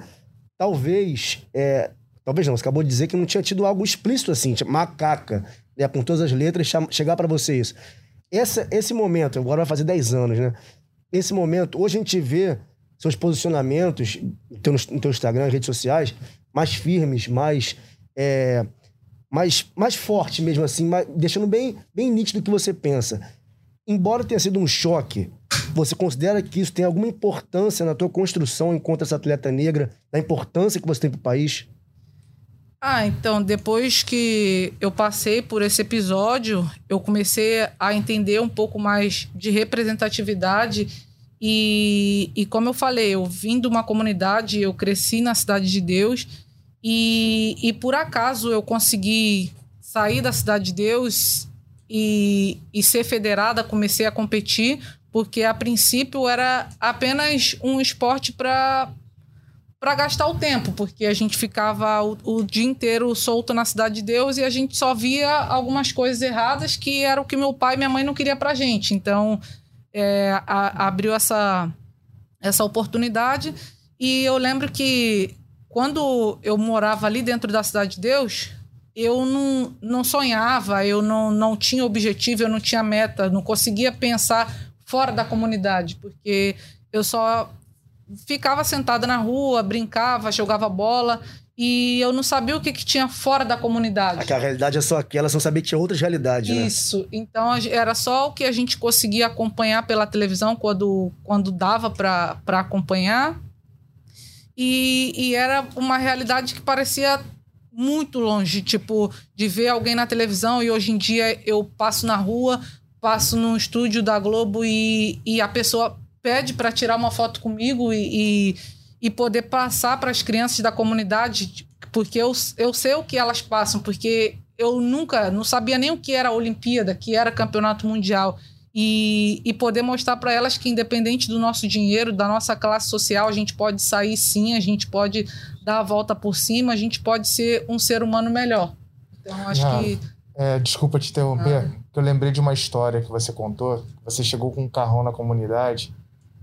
talvez. É, talvez não, você acabou de dizer que não tinha tido algo explícito assim, macaca, né, com todas as letras, chegar para você isso. Essa, esse momento, agora vai fazer 10 anos, né? Esse momento, hoje a gente vê seus posicionamentos no teu, no teu Instagram, redes sociais, mais firmes, mais. É, mais, mais forte mesmo assim, mais, deixando bem, bem nítido o que você pensa. Embora tenha sido um choque, você considera que isso tem alguma importância na tua construção enquanto essa atleta negra, da importância que você tem para o país? Ah, então, depois que eu passei por esse episódio, eu comecei a entender um pouco mais de representatividade. E, e como eu falei, eu vim de uma comunidade, eu cresci na Cidade de Deus. E, e por acaso eu consegui sair da Cidade de Deus e, e ser federada, comecei a competir, porque a princípio era apenas um esporte para para gastar o tempo, porque a gente ficava o, o, dia inteiro solto na cidade de Deus e a gente só via algumas coisas erradas que era o que meu pai e minha mãe não queria pra gente. Então, é, a, abriu essa, essa oportunidade. E eu lembro que quando eu morava ali dentro da cidade de Deus, eu não, não sonhava, eu não, não tinha objetivo, eu não tinha meta, não conseguia pensar fora da comunidade, porque eu só ficava sentada na rua, brincava, jogava bola e eu não sabia o que, que tinha fora da comunidade. Aquela realidade é só aquela, não sabia que tinha outras realidades, né? Isso. Então era só o que a gente conseguia acompanhar pela televisão quando, quando dava para acompanhar. E, e era uma realidade que parecia muito longe, tipo, de ver alguém na televisão e hoje em dia eu passo na rua, passo no estúdio da Globo e, e a pessoa pede para tirar uma foto comigo e, e, e poder passar para as crianças da comunidade, porque eu, eu sei o que elas passam, porque eu nunca, não sabia nem o que era a Olimpíada, que era campeonato mundial. E, e poder mostrar para elas que, independente do nosso dinheiro, da nossa classe social, a gente pode sair sim, a gente pode dar a volta por cima, a gente pode ser um ser humano melhor. Então, acho ah, que. É, desculpa te interromper, ah. que eu lembrei de uma história que você contou. Você chegou com um carrão na comunidade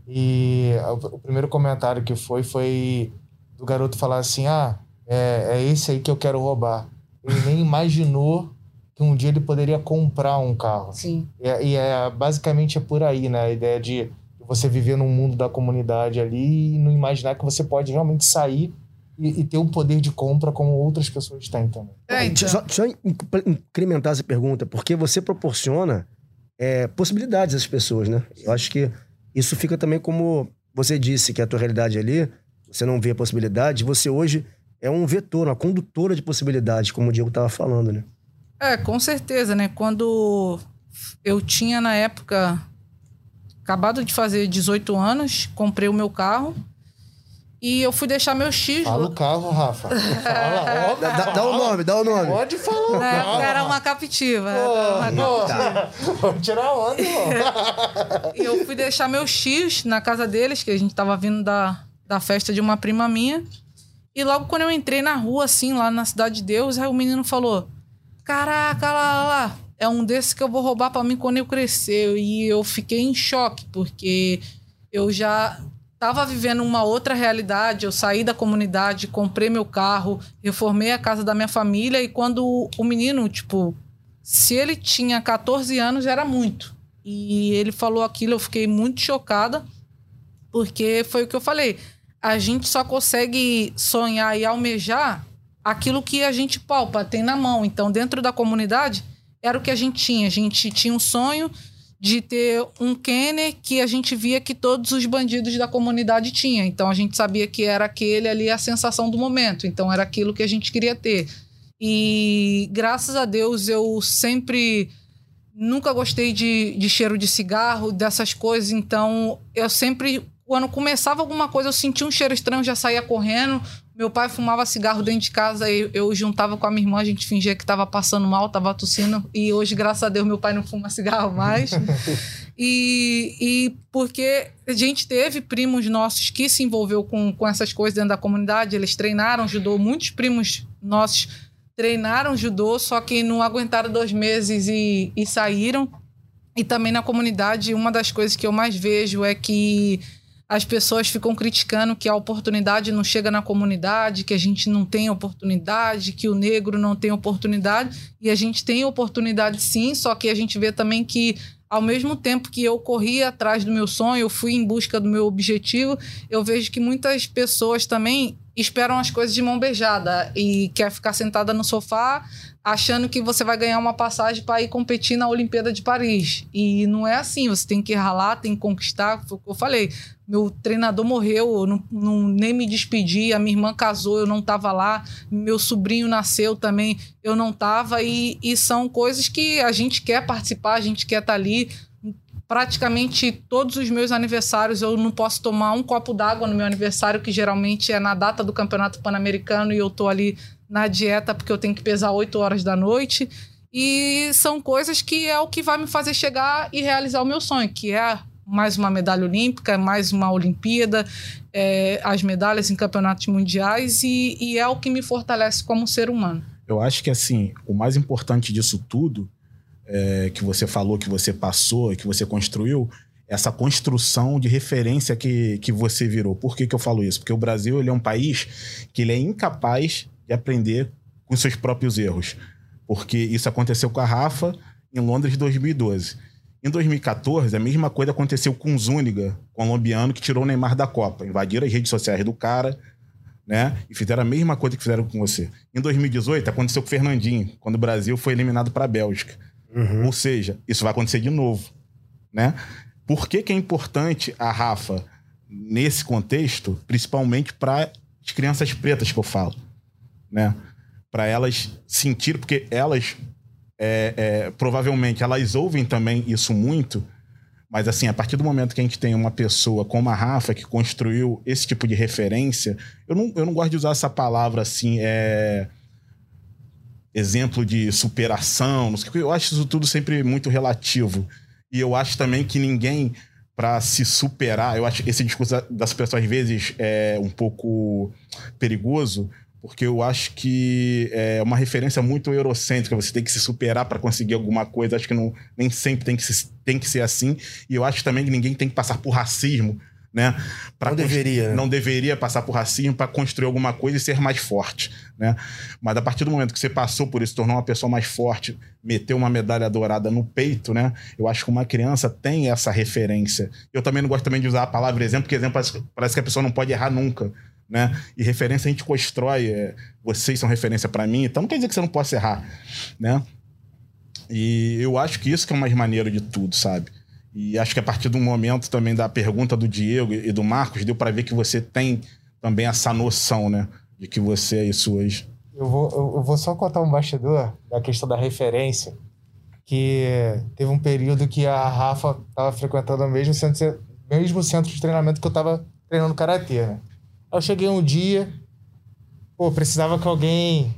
e o primeiro comentário que foi foi do garoto falar assim: Ah, é, é esse aí que eu quero roubar. Ele nem imaginou que um dia ele poderia comprar um carro. Sim. E, é, e é, basicamente é por aí, né? A ideia de você viver no mundo da comunidade ali e não imaginar que você pode realmente sair e, e ter um poder de compra como outras pessoas têm também. É, então... Só, só incrementar essa pergunta, porque você proporciona é, possibilidades às pessoas, né? Eu acho que isso fica também como você disse que a tua realidade ali, você não vê a possibilidade, você hoje é um vetor, uma condutora de possibilidades, como o Diego estava falando, né? É, com certeza, né? Quando eu tinha na época acabado de fazer 18 anos, comprei o meu carro e eu fui deixar meu X. Fala o carro, Rafa. Fala, óbvio. Dá, dá, o nome, dá o nome. Pode falar. Na época era uma captiva. Pô, Vamos tirar onda, E eu fui deixar meu X na casa deles, que a gente tava vindo da, da festa de uma prima minha. E logo quando eu entrei na rua, assim, lá na Cidade de Deus, aí o menino falou: Caraca, lá, lá, lá. É um desses que eu vou roubar para mim quando eu crescer. E eu fiquei em choque, porque eu já estava vivendo uma outra realidade. Eu saí da comunidade, comprei meu carro, reformei a casa da minha família e quando o menino, tipo, se ele tinha 14 anos era muito. E ele falou aquilo, eu fiquei muito chocada, porque foi o que eu falei. A gente só consegue sonhar e almejar aquilo que a gente palpa, tem na mão. Então, dentro da comunidade, era o que a gente tinha. A gente tinha um sonho de ter um Kenner que a gente via que todos os bandidos da comunidade tinham. Então a gente sabia que era aquele ali a sensação do momento. Então era aquilo que a gente queria ter. E graças a Deus eu sempre nunca gostei de, de cheiro de cigarro, dessas coisas. Então eu sempre, quando começava alguma coisa, eu sentia um cheiro estranho, já saía correndo. Meu pai fumava cigarro dentro de casa, eu, eu juntava com a minha irmã, a gente fingia que tava passando mal, tava tossindo. E hoje, graças a Deus, meu pai não fuma cigarro mais. e, e porque a gente teve primos nossos que se envolveu com, com essas coisas dentro da comunidade, eles treinaram judô, muitos primos nossos treinaram judô, só que não aguentaram dois meses e, e saíram. E também na comunidade, uma das coisas que eu mais vejo é que as pessoas ficam criticando que a oportunidade não chega na comunidade, que a gente não tem oportunidade, que o negro não tem oportunidade. E a gente tem oportunidade sim, só que a gente vê também que ao mesmo tempo que eu corri atrás do meu sonho, eu fui em busca do meu objetivo, eu vejo que muitas pessoas também esperam as coisas de mão beijada e quer ficar sentada no sofá achando que você vai ganhar uma passagem para ir competir na Olimpíada de Paris. E não é assim, você tem que ralar, tem que conquistar. Foi o que eu falei. Meu treinador morreu, eu não, não, nem me despedi, a minha irmã casou, eu não estava lá, meu sobrinho nasceu também, eu não estava. E, e são coisas que a gente quer participar, a gente quer estar tá ali praticamente todos os meus aniversários eu não posso tomar um copo d'água no meu aniversário, que geralmente é na data do Campeonato Pan-Americano e eu tô ali na dieta porque eu tenho que pesar 8 horas da noite. E são coisas que é o que vai me fazer chegar e realizar o meu sonho, que é mais uma medalha olímpica, mais uma Olimpíada, é, as medalhas em campeonatos mundiais e, e é o que me fortalece como ser humano. Eu acho que assim, o mais importante disso tudo é, que você falou, que você passou, que você construiu, essa construção de referência que, que você virou. Por que, que eu falo isso? Porque o Brasil ele é um país que ele é incapaz de aprender com seus próprios erros. Porque isso aconteceu com a Rafa em Londres de 2012. Em 2014, a mesma coisa aconteceu com o Zúñiga, colombiano, que tirou o Neymar da Copa. Invadiram as redes sociais do cara, né? E fizeram a mesma coisa que fizeram com você. Em 2018, aconteceu com o Fernandinho, quando o Brasil foi eliminado para a Bélgica. Uhum. Ou seja, isso vai acontecer de novo, né? Por que, que é importante a Rafa nesse contexto, principalmente para as crianças pretas que eu falo, né? Para elas sentir, porque elas é, é, provavelmente elas ouvem também isso muito, mas assim, a partir do momento que a gente tem uma pessoa como a Rafa que construiu esse tipo de referência, eu não, eu não gosto de usar essa palavra assim, é exemplo de superação, não sei, eu acho isso tudo sempre muito relativo. E eu acho também que ninguém, para se superar, eu acho esse discurso das pessoas às vezes é um pouco perigoso, porque eu acho que é uma referência muito eurocêntrica. Você tem que se superar para conseguir alguma coisa. Acho que não, nem sempre tem que, se, tem que ser assim. E eu acho também que ninguém tem que passar por racismo né? Pra não deveria. Né? Não deveria passar por racismo para construir alguma coisa e ser mais forte, né? Mas a partir do momento que você passou por isso, tornou uma pessoa mais forte, meteu uma medalha dourada no peito, né? Eu acho que uma criança tem essa referência. Eu também não gosto também de usar a palavra exemplo, porque exemplo parece, parece que a pessoa não pode errar nunca. Né? E referência a gente constrói, é, vocês são referência para mim, então não quer dizer que você não possa errar, né? E eu acho que isso que é mais maneiro de tudo, sabe? E acho que a partir do momento também da pergunta do Diego e do Marcos, deu para ver que você tem também essa noção, né? De que você é isso hoje. Eu vou, eu vou só contar um bastidor da questão da referência. Que teve um período que a Rafa estava frequentando o mesmo centro, mesmo centro de treinamento que eu estava treinando karatê, né? Eu cheguei um dia, pô, precisava que alguém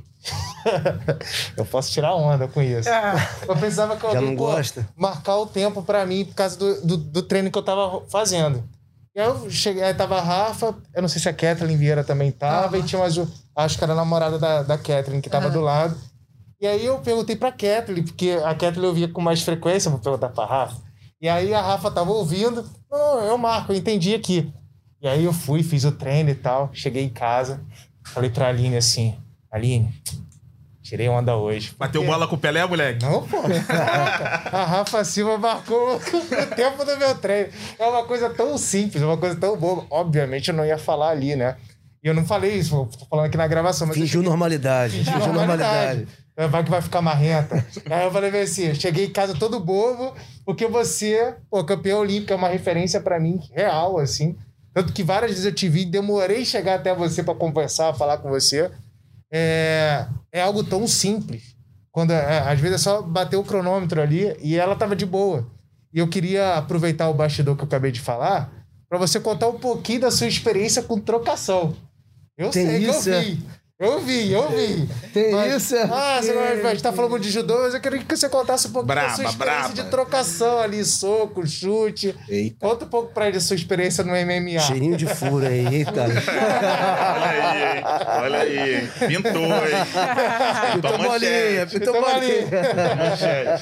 eu posso tirar onda com isso. É. Eu pensava que alguém Já não gosta? marcar o tempo para mim por causa do, do, do, treino que eu tava fazendo. E aí eu cheguei, aí tava a Rafa, eu não sei se a Kathleen Vieira também tava, uhum. e tinha mais acho que era a namorada da, da Kathleen que tava uhum. do lado. E aí eu perguntei pra Kathleen, porque a Kathleen eu via com mais frequência, vou perguntar pra Rafa. E aí a Rafa tava ouvindo, não, eu marco, eu entendi aqui. E aí eu fui, fiz o treino e tal, cheguei em casa, falei pra Aline assim, Aline, tirei onda hoje. Bateu bola com o Pelé, moleque? Não, pô. a Rafa Silva marcou o tempo do meu treino. É uma coisa tão simples, uma coisa tão boa. Obviamente eu não ia falar ali, né? E eu não falei isso, tô falando aqui na gravação. Mas Fingiu normalidade. Fingiu normalidade. Vai que vai ficar marrenta. Aí eu falei assim, eu cheguei em casa todo bobo, porque você, pô, campeão olímpico é uma referência para mim real, assim. Tanto que várias vezes eu te vi, demorei chegar até você para conversar, falar com você é, é algo tão simples. Quando é, às vezes é só bater o cronômetro ali e ela tava de boa. E eu queria aproveitar o bastidor que eu acabei de falar para você contar um pouquinho da sua experiência com trocação. Eu Tem sei isso, que eu é? vi. Eu vi, eu vi. Tem Mas- isso, é? Ah, você vai, a gente tá falando de judô, mas eu queria que você contasse um pouco da Braba, sua experiência braba. de trocação ali, soco, chute. Eita. Conta um pouco pra ele a sua experiência no MMA. Cheirinho de furo aí, eita. Olha aí, hein? Olha aí, hein? Pintou, hein? Pintou bolinha, pintou bolinha.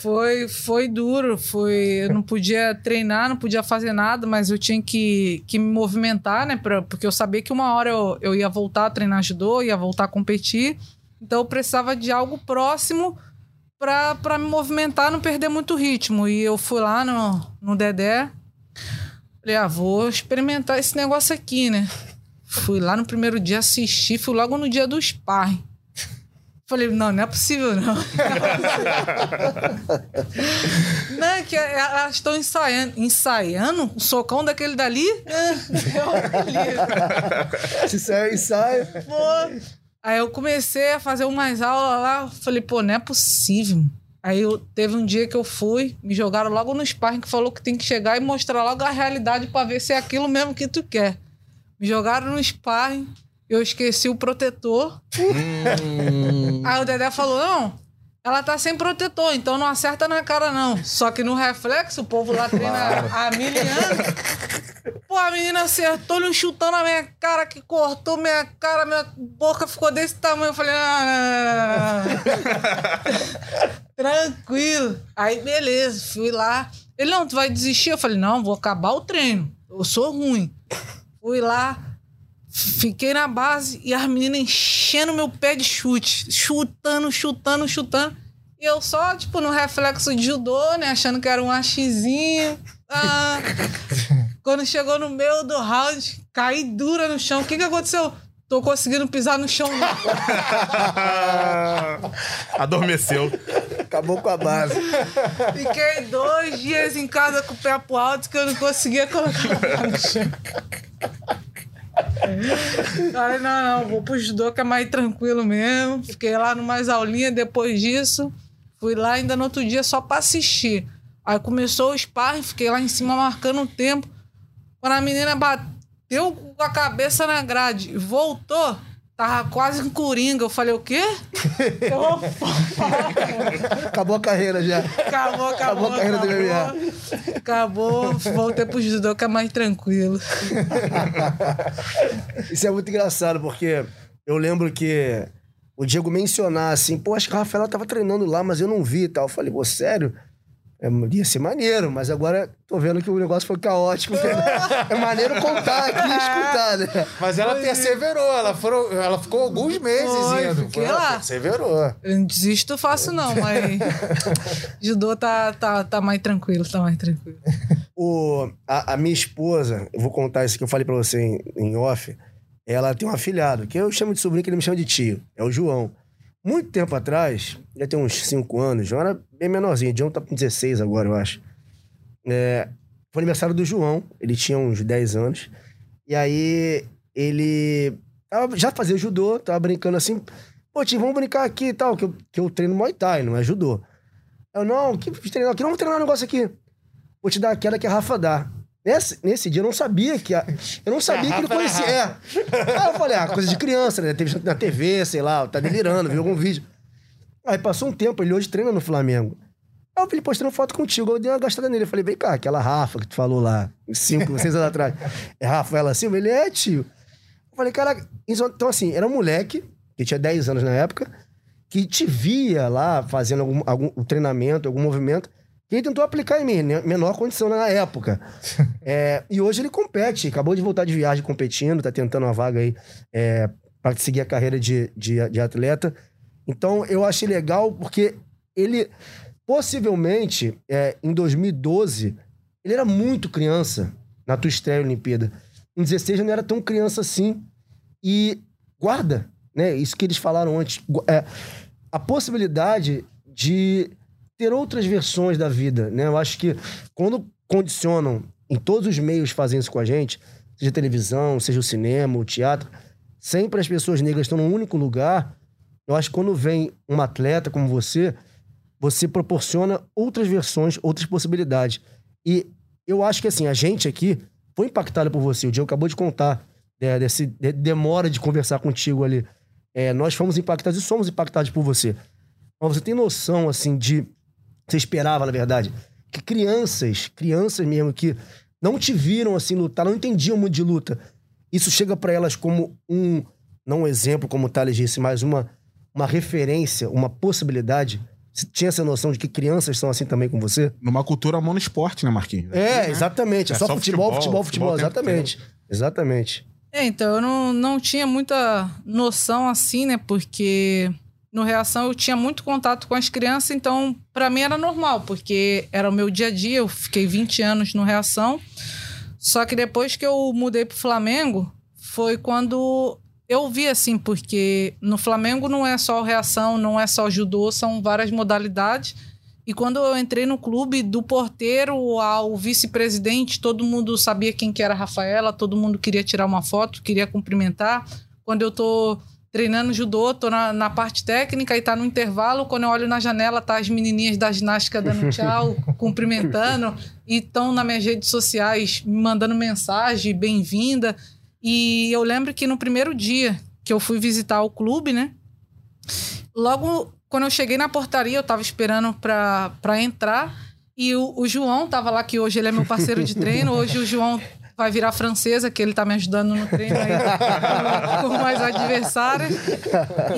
Foi, foi duro, foi. Eu não podia treinar, não podia fazer nada, mas eu tinha que, que me movimentar, né? Pra, porque eu sabia que uma hora eu, eu ia voltar a treinar judô, ia voltar a competir. Então eu precisava de algo próximo pra me movimentar, não perder muito ritmo. E eu fui lá no, no Dedé. Falei, ah, vou experimentar esse negócio aqui, né? Fui lá no primeiro dia assistir, fui logo no dia do sparring. Falei, não, não é possível, não. não, é que elas estão ensaiando. Ensaiando? Um socão daquele dali? É, Se sair ensaio. Pô. Aí eu comecei a fazer umas aulas lá. Falei, pô, não é possível. Aí eu, teve um dia que eu fui, me jogaram logo no sparring que falou que tem que chegar e mostrar logo a realidade pra ver se é aquilo mesmo que tu quer. Me jogaram no sparring, eu esqueci o protetor. Aí o Dedé falou: não, ela tá sem protetor, então não acerta na cara, não. Só que no reflexo, o povo lá treina há mil anos. Pô, a menina acertou-lhe um chutão na minha cara que cortou minha cara, minha boca ficou desse tamanho. Eu falei, ah, tranquilo. Aí, beleza, fui lá. Ele, não, tu vai desistir? Eu falei, não, vou acabar o treino. Eu sou ruim. Fui lá, fiquei na base e as meninas enchendo meu pé de chute. Chutando, chutando, chutando. E eu só, tipo, no reflexo de judô, né? Achando que era um axizinho. Ah, quando chegou no meio do round, caí dura no chão. O que que aconteceu? Tô conseguindo pisar no chão. não. Adormeceu. Acabou com a base. Fiquei dois dias em casa com o pé pro alto que eu não conseguia colocar o pé no chão. Falei, não, não, vou pro judô que é mais tranquilo mesmo. Fiquei lá no mais aulinha depois disso. Fui lá ainda no outro dia só pra assistir. Aí começou o sparring, fiquei lá em cima marcando o tempo. Quando a menina bateu com a cabeça na grade e voltou, tava quase em coringa. Eu falei, o quê? Eu vou Acabou a carreira já. Acabou, acabou. Acabou a carreira do acabou. Acabou, voltei pro judô que é mais tranquilo. Isso é muito engraçado, porque eu lembro que o Diego mencionar assim, pô, acho que a Rafaela tava treinando lá, mas eu não vi e tal. Eu falei, pô, sério? É, ia ser maneiro, mas agora tô vendo que o negócio foi caótico. é maneiro contar aqui e escutar, né? Mas ela perseverou, ela, foram, ela ficou alguns meses Foi, indo. fiquei Ela lá. Perseverou. Eu não desisto fácil, não, mas judô tá, tá, tá mais tranquilo, tá mais tranquilo. O, a, a minha esposa, eu vou contar isso que eu falei pra você em, em off. Ela tem um afilhado, que eu chamo de sobrinho, que ele me chama de tio. É o João. Muito tempo atrás, já tem uns 5 anos, João era bem menorzinho. O João tá com 16 agora, eu acho. É, foi aniversário do João, ele tinha uns 10 anos. E aí, ele tava- já fazia judô, tava brincando assim. Pô, tio, vamos brincar aqui e tal, que eu, que eu treino Muay Thai, não é judô. Eu, não, que treinar aqui? Vamos treinar um negócio aqui. Vou te dar aquela que a Rafa dá. Nesse, nesse dia eu não sabia que. A, eu não sabia A que ele conhecia. É. Aí eu falei, ah, coisa de criança, né? Teve na TV, sei lá, tá delirando, viu algum vídeo. Aí passou um tempo, ele hoje treina no Flamengo. Aí eu vi ele postando foto contigo, eu dei uma gastada nele. Eu falei, vem cá, aquela Rafa que tu falou lá, cinco, seis anos atrás. É Rafaela Silva? Ele é, tio. Eu falei, caraca. Então, assim, era um moleque, que tinha 10 anos na época, que te via lá fazendo algum, algum treinamento, algum movimento, que ele tentou aplicar em mim, menor condição na época. É, e hoje ele compete, acabou de voltar de viagem competindo, tá tentando uma vaga aí é, para seguir a carreira de, de, de atleta. Então eu achei legal porque ele, possivelmente, é, em 2012, ele era muito criança na tua estreia Olimpíada. Em 16 já não era tão criança assim. E guarda, né? Isso que eles falaram antes. é, a possibilidade de ter outras versões da vida, né? Eu acho que quando condicionam em todos os meios fazendo isso com a gente, seja televisão, seja o cinema, o teatro, sempre as pessoas negras estão num único lugar. Eu acho que quando vem um atleta como você, você proporciona outras versões, outras possibilidades. E eu acho que assim, a gente aqui foi impactado por você. O Diego acabou de contar é, desse de- demora de conversar contigo ali. É, nós fomos impactados e somos impactados por você. Mas você tem noção, assim, de. Você esperava, na verdade, que crianças, crianças mesmo, que não te viram assim lutar, não entendiam muito de luta. Isso chega pra elas como um. Não um exemplo, como o Thales disse, mas uma, uma referência, uma possibilidade. Você tinha essa noção de que crianças são assim também com você? Numa cultura monoesporte, né, Marquinhos? É, né? exatamente. É, É só, só futebol, futebol, futebol, futebol, futebol o tempo exatamente. Exatamente. É, então, eu não, não tinha muita noção assim, né? Porque no Reação eu tinha muito contato com as crianças, então pra mim era normal, porque era o meu dia a dia. Eu fiquei 20 anos no Reação. Só que depois que eu mudei pro Flamengo, foi quando eu vi assim, porque no Flamengo não é só Reação, não é só judô, são várias modalidades. E quando eu entrei no clube, do porteiro ao vice-presidente, todo mundo sabia quem que era a Rafaela, todo mundo queria tirar uma foto, queria cumprimentar. Quando eu tô treinando judô, tô na, na parte técnica e tá no intervalo, quando eu olho na janela, tá as menininhas da ginástica dando tchau, cumprimentando, e estão nas minhas redes sociais me mandando mensagem, bem-vinda. E eu lembro que no primeiro dia que eu fui visitar o clube, né? Logo quando eu cheguei na portaria, eu tava esperando pra, pra entrar. E o, o João tava lá, que hoje ele é meu parceiro de treino. Hoje o João vai virar francesa, que ele tá me ajudando no treino aí com, mais adversários.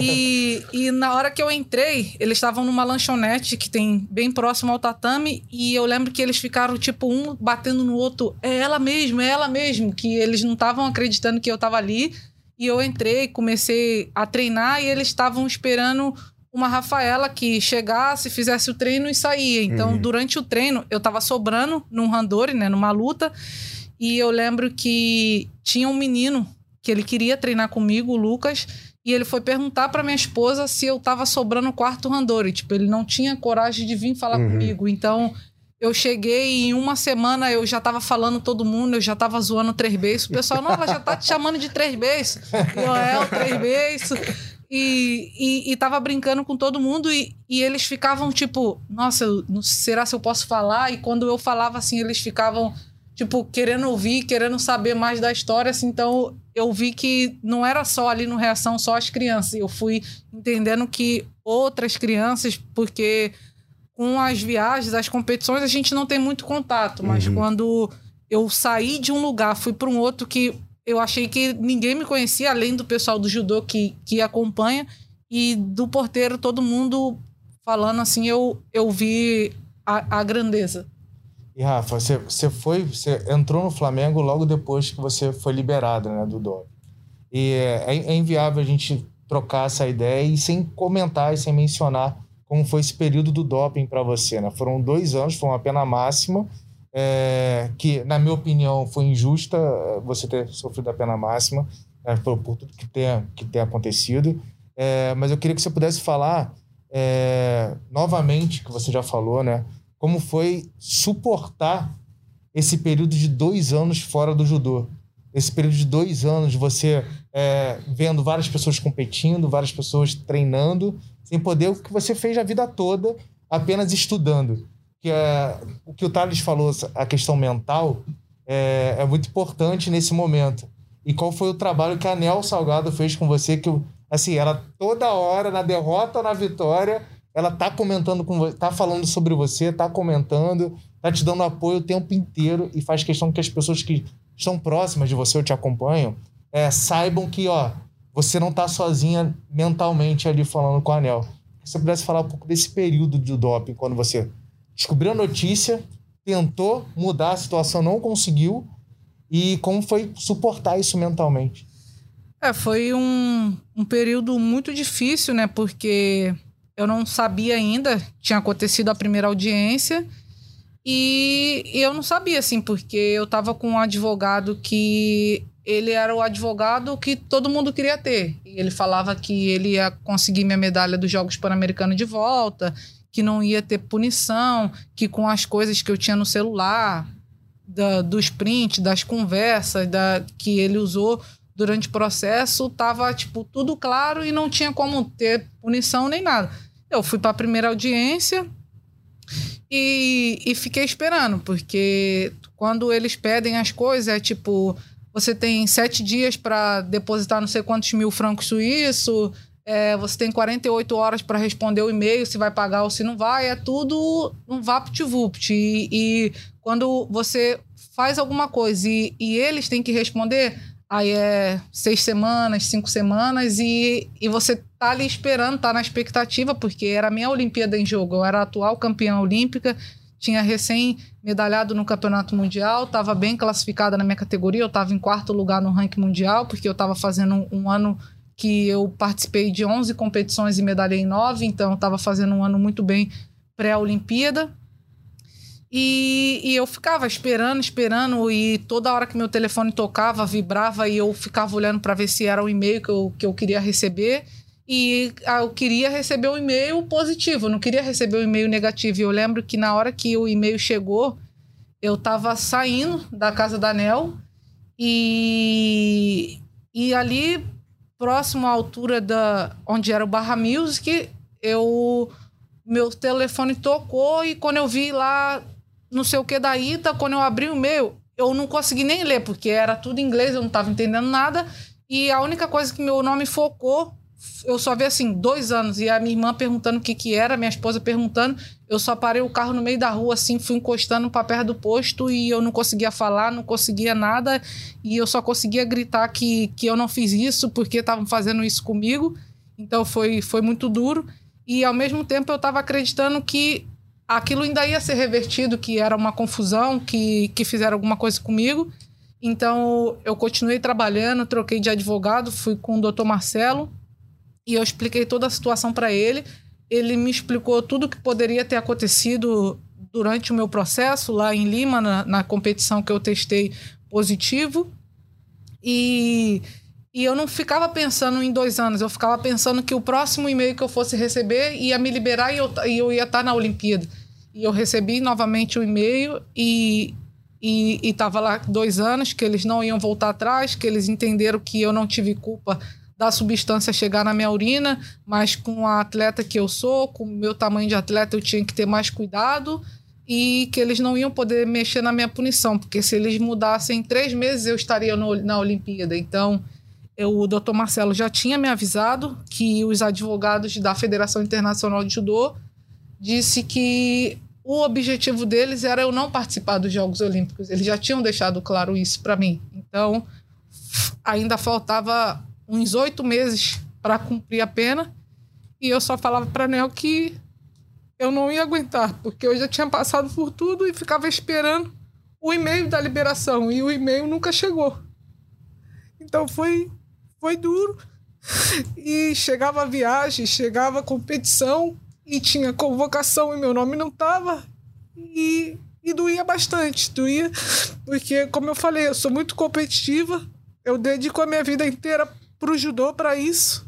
E, e na hora que eu entrei, eles estavam numa lanchonete que tem bem próximo ao tatame. E eu lembro que eles ficaram, tipo, um batendo no outro. É ela mesmo, é ela mesmo. Que eles não estavam acreditando que eu tava ali. E eu entrei, comecei a treinar e eles estavam esperando uma Rafaela que chegasse, fizesse o treino e saía. Então, durante o treino, eu tava sobrando num randori, né, numa luta, e eu lembro que tinha um menino que ele queria treinar comigo, o Lucas, e ele foi perguntar pra minha esposa se eu tava sobrando o quarto randori. Tipo, ele não tinha coragem de vir falar comigo. Então, eu cheguei e em uma semana eu já tava falando todo mundo, eu já tava zoando três beiços. O pessoal, não, ela já tá te chamando de três é, o três beiços. E, e, e tava brincando com todo mundo e, e eles ficavam tipo, nossa, eu- será se eu posso falar? E quando eu falava assim, eles ficavam tipo querendo ouvir, querendo saber mais da história. Assim, então eu vi que não era só ali no Reação só as crianças. Eu fui entendendo que outras crianças, porque com as viagens, as competições, a gente não tem muito contato, mas quando eu saí de um lugar, fui para um outro que eu achei que ninguém me conhecia, além do pessoal do judô que, que acompanha, e do porteiro, todo mundo falando assim, eu, eu vi a, a grandeza. E Rafa, você, você foi, você entrou no Flamengo logo depois que você foi liberado, né, do doping. E é, é inviável a gente trocar essa ideia e sem comentar e sem mencionar como foi esse período do doping para você, né? Foram dois anos, foi uma pena máxima, é, que na minha opinião foi injusta é, você ter sofrido a pena máxima né, por, por tudo que tem, que tem acontecido. É, mas eu queria que você pudesse falar é, novamente, que você já falou, né? Como foi suportar esse período de dois anos fora do judô. Esse período de dois anos, você é, vendo várias pessoas competindo, várias pessoas treinando, sem poder o que você fez a vida toda apenas estudando. Que é, o que o Thales falou, a questão mental, é, é muito importante nesse momento. E qual foi o trabalho que a Nel Salgado fez com você? Que, assim, ela toda hora, na derrota ou na vitória, ela tá comentando com você, tá falando sobre você, tá comentando, tá te dando apoio o tempo inteiro e faz questão que as pessoas que estão próximas de você ou te acompanham é, saibam que, ó, você não tá sozinha mentalmente ali falando com a Anel. Se você pudesse falar um pouco desse período de doping, quando você descobriu a notícia, tentou mudar a situação, não conseguiu, e como foi suportar isso mentalmente. É, foi um, um período muito difícil, né? Porque eu não sabia ainda, tinha acontecido a primeira audiência, e, e eu não sabia, assim, porque eu tava com um advogado que ele era o advogado que todo mundo queria ter. E ele falava que ele ia conseguir minha medalha dos Jogos Pan-Americanos de volta, que não ia ter punição, que com as coisas que eu tinha no celular, da, dos prints, das conversas da, que ele usou durante o processo, tava, tipo, tudo claro e não tinha como ter punição nem nada. Eu fui para a primeira audiência e, e fiquei esperando, porque quando eles pedem as coisas, é tipo, você tem sete dias para depositar não sei quantos mil francos suíços, é, você tem 48 horas para responder o e-mail, se vai pagar ou se não vai, é tudo um vapt-vupt. E, e quando você faz alguma coisa e, e eles têm que responder, aí é seis semanas, cinco semanas, e, e você tá ali esperando, tá na expectativa, porque era a minha Olimpíada em jogo, eu era a atual campeã olímpica, tinha recém medalhado no Campeonato Mundial, estava bem classificada na minha categoria, eu estava em quarto lugar no ranking mundial, porque eu estava fazendo um, um, ano que eu participei de 11 competições e medalhei em 9, então eu estava fazendo um ano muito bem pré-Olimpíada. E, e, eu ficava esperando, esperando, e toda hora que meu telefone tocava, vibrava, e eu ficava olhando para ver se era o e-mail que eu, que eu queria receber e ah, eu queria receber um e-mail positivo, não queria receber um e-mail negativo. E eu lembro que na hora que o e-mail chegou, eu estava saindo da casa da Nel e, e ali próximo à altura da onde era o Barra Music, eu meu telefone tocou e quando eu vi lá não sei o que da Ita, quando eu abri o e-mail, eu não consegui nem ler porque era tudo em inglês, eu não estava entendendo nada. E a única coisa que meu nome focou eu só vi assim, dois anos, e a minha irmã perguntando o que que era, minha esposa perguntando, eu só parei o carro no meio da rua, assim, fui encostando para perto do posto e eu não conseguia falar, não conseguia nada, e eu só conseguia gritar que, que eu não fiz isso porque estavam fazendo isso comigo, então foi, foi muito duro, e ao mesmo tempo eu estava acreditando que aquilo ainda ia ser revertido, que era uma confusão, que, que fizeram alguma coisa comigo, então eu continuei trabalhando, troquei de advogado, fui com o doutor Marcelo, e eu expliquei toda a situação para ele. Ele me explicou tudo o que poderia ter acontecido durante o meu processo lá em Lima, na, na competição que eu testei positivo. E, e eu não ficava pensando em dois anos, eu ficava pensando que o próximo e-mail que eu fosse receber ia me liberar e eu, e eu ia estar na Olimpíada. E eu recebi novamente o e-mail e e estava lá dois anos que eles não iam voltar atrás, que eles entenderam que eu não tive culpa da substância chegar na minha urina, mas com a atleta que eu sou, com o meu tamanho de atleta, eu tinha que ter mais cuidado e que eles não iam poder mexer na minha punição, porque se eles mudassem em três meses eu estaria no, na Olimpíada. Então, eu, o doutor Marcelo já tinha me avisado que os advogados da Federação Internacional de Judô disse que o objetivo deles era eu não participar dos Jogos Olímpicos. Eles já tinham deixado claro isso para mim. Então, ainda faltava uns oito meses para cumprir a pena. E eu só falava para Nel que eu não ia aguentar, porque eu já tinha passado por tudo e ficava esperando o e-mail da liberação e o e-mail nunca chegou. Então foi foi duro. E chegava a viagem, chegava a competição e tinha convocação e meu nome não tava. E, e doía bastante, doía, porque como eu falei, eu sou muito competitiva. Eu dedico a minha vida inteira pro judô para isso.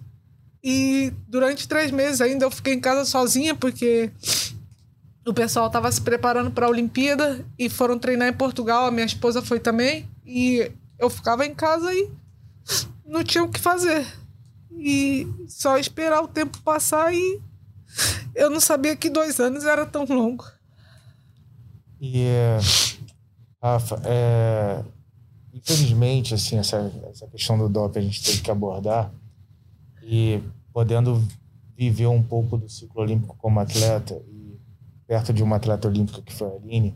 E durante três meses ainda eu fiquei em casa sozinha, porque o pessoal estava se preparando para a Olimpíada e foram treinar em Portugal. A minha esposa foi também. E eu ficava em casa e não tinha o que fazer. E só esperar o tempo passar e eu não sabia que dois anos era tão longo. E, Rafa, é, infelizmente, assim, essa, essa questão do doping a gente teve que abordar e podendo viver um pouco do ciclo olímpico como atleta e perto de uma atleta olímpica que foi a Aline,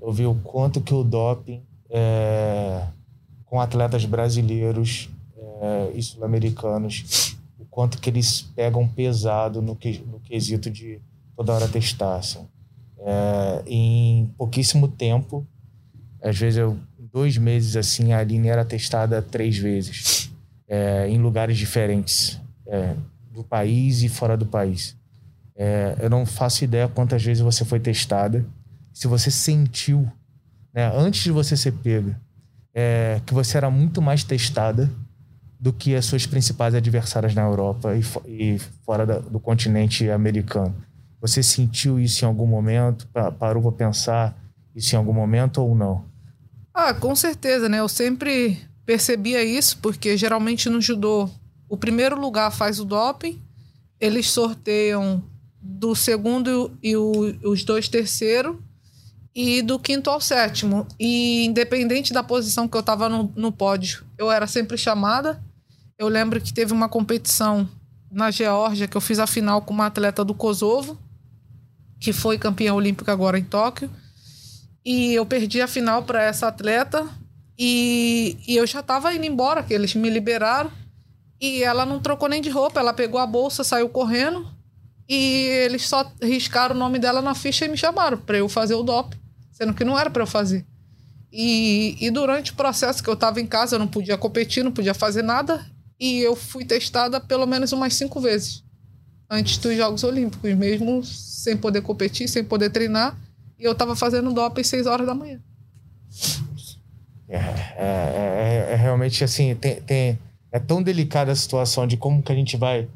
eu vi o quanto que o doping é, com atletas brasileiros é, e sul-americanos, quanto que eles pegam pesado no, que, no quesito de toda hora testar. Assim. É, em pouquíssimo tempo, às vezes eu dois meses assim, a Aline era testada três vezes, é, em lugares diferentes, é, do país e fora do país. É, eu não faço ideia quantas vezes você foi testada, se você sentiu, né, antes de você ser pega, é, que você era muito mais testada do que as suas principais adversárias na Europa e, e fora da, do continente americano. Você sentiu isso em algum momento? Parou para pensar isso em algum momento ou não? Ah, com certeza, né? Eu sempre percebia isso, porque geralmente no judô o primeiro lugar faz o doping, eles sorteiam do segundo e o, os dois terceiro e do quinto ao sétimo. E independente da posição que eu estava no, no pódio, eu era sempre chamada. Eu lembro que teve uma competição na Geórgia que eu fiz a final com uma atleta do Kosovo, que foi campeã olímpica agora em Tóquio. E eu perdi a final para essa atleta e, e eu já estava indo embora, que eles me liberaram. E ela não trocou nem de roupa, ela pegou a bolsa, saiu correndo. E eles só riscaram o nome dela na ficha e me chamaram para eu fazer o DOP, sendo que não era para eu fazer. E, e durante o processo que eu estava em casa, eu não podia competir, não podia fazer nada. E eu fui testada pelo menos umas cinco vezes antes dos Jogos Olímpicos, mesmo sem poder competir, sem poder treinar. E eu estava fazendo DOP às seis horas da manhã. É, é, é, é realmente assim, tem, tem, é tão delicada a situação de como que a gente vai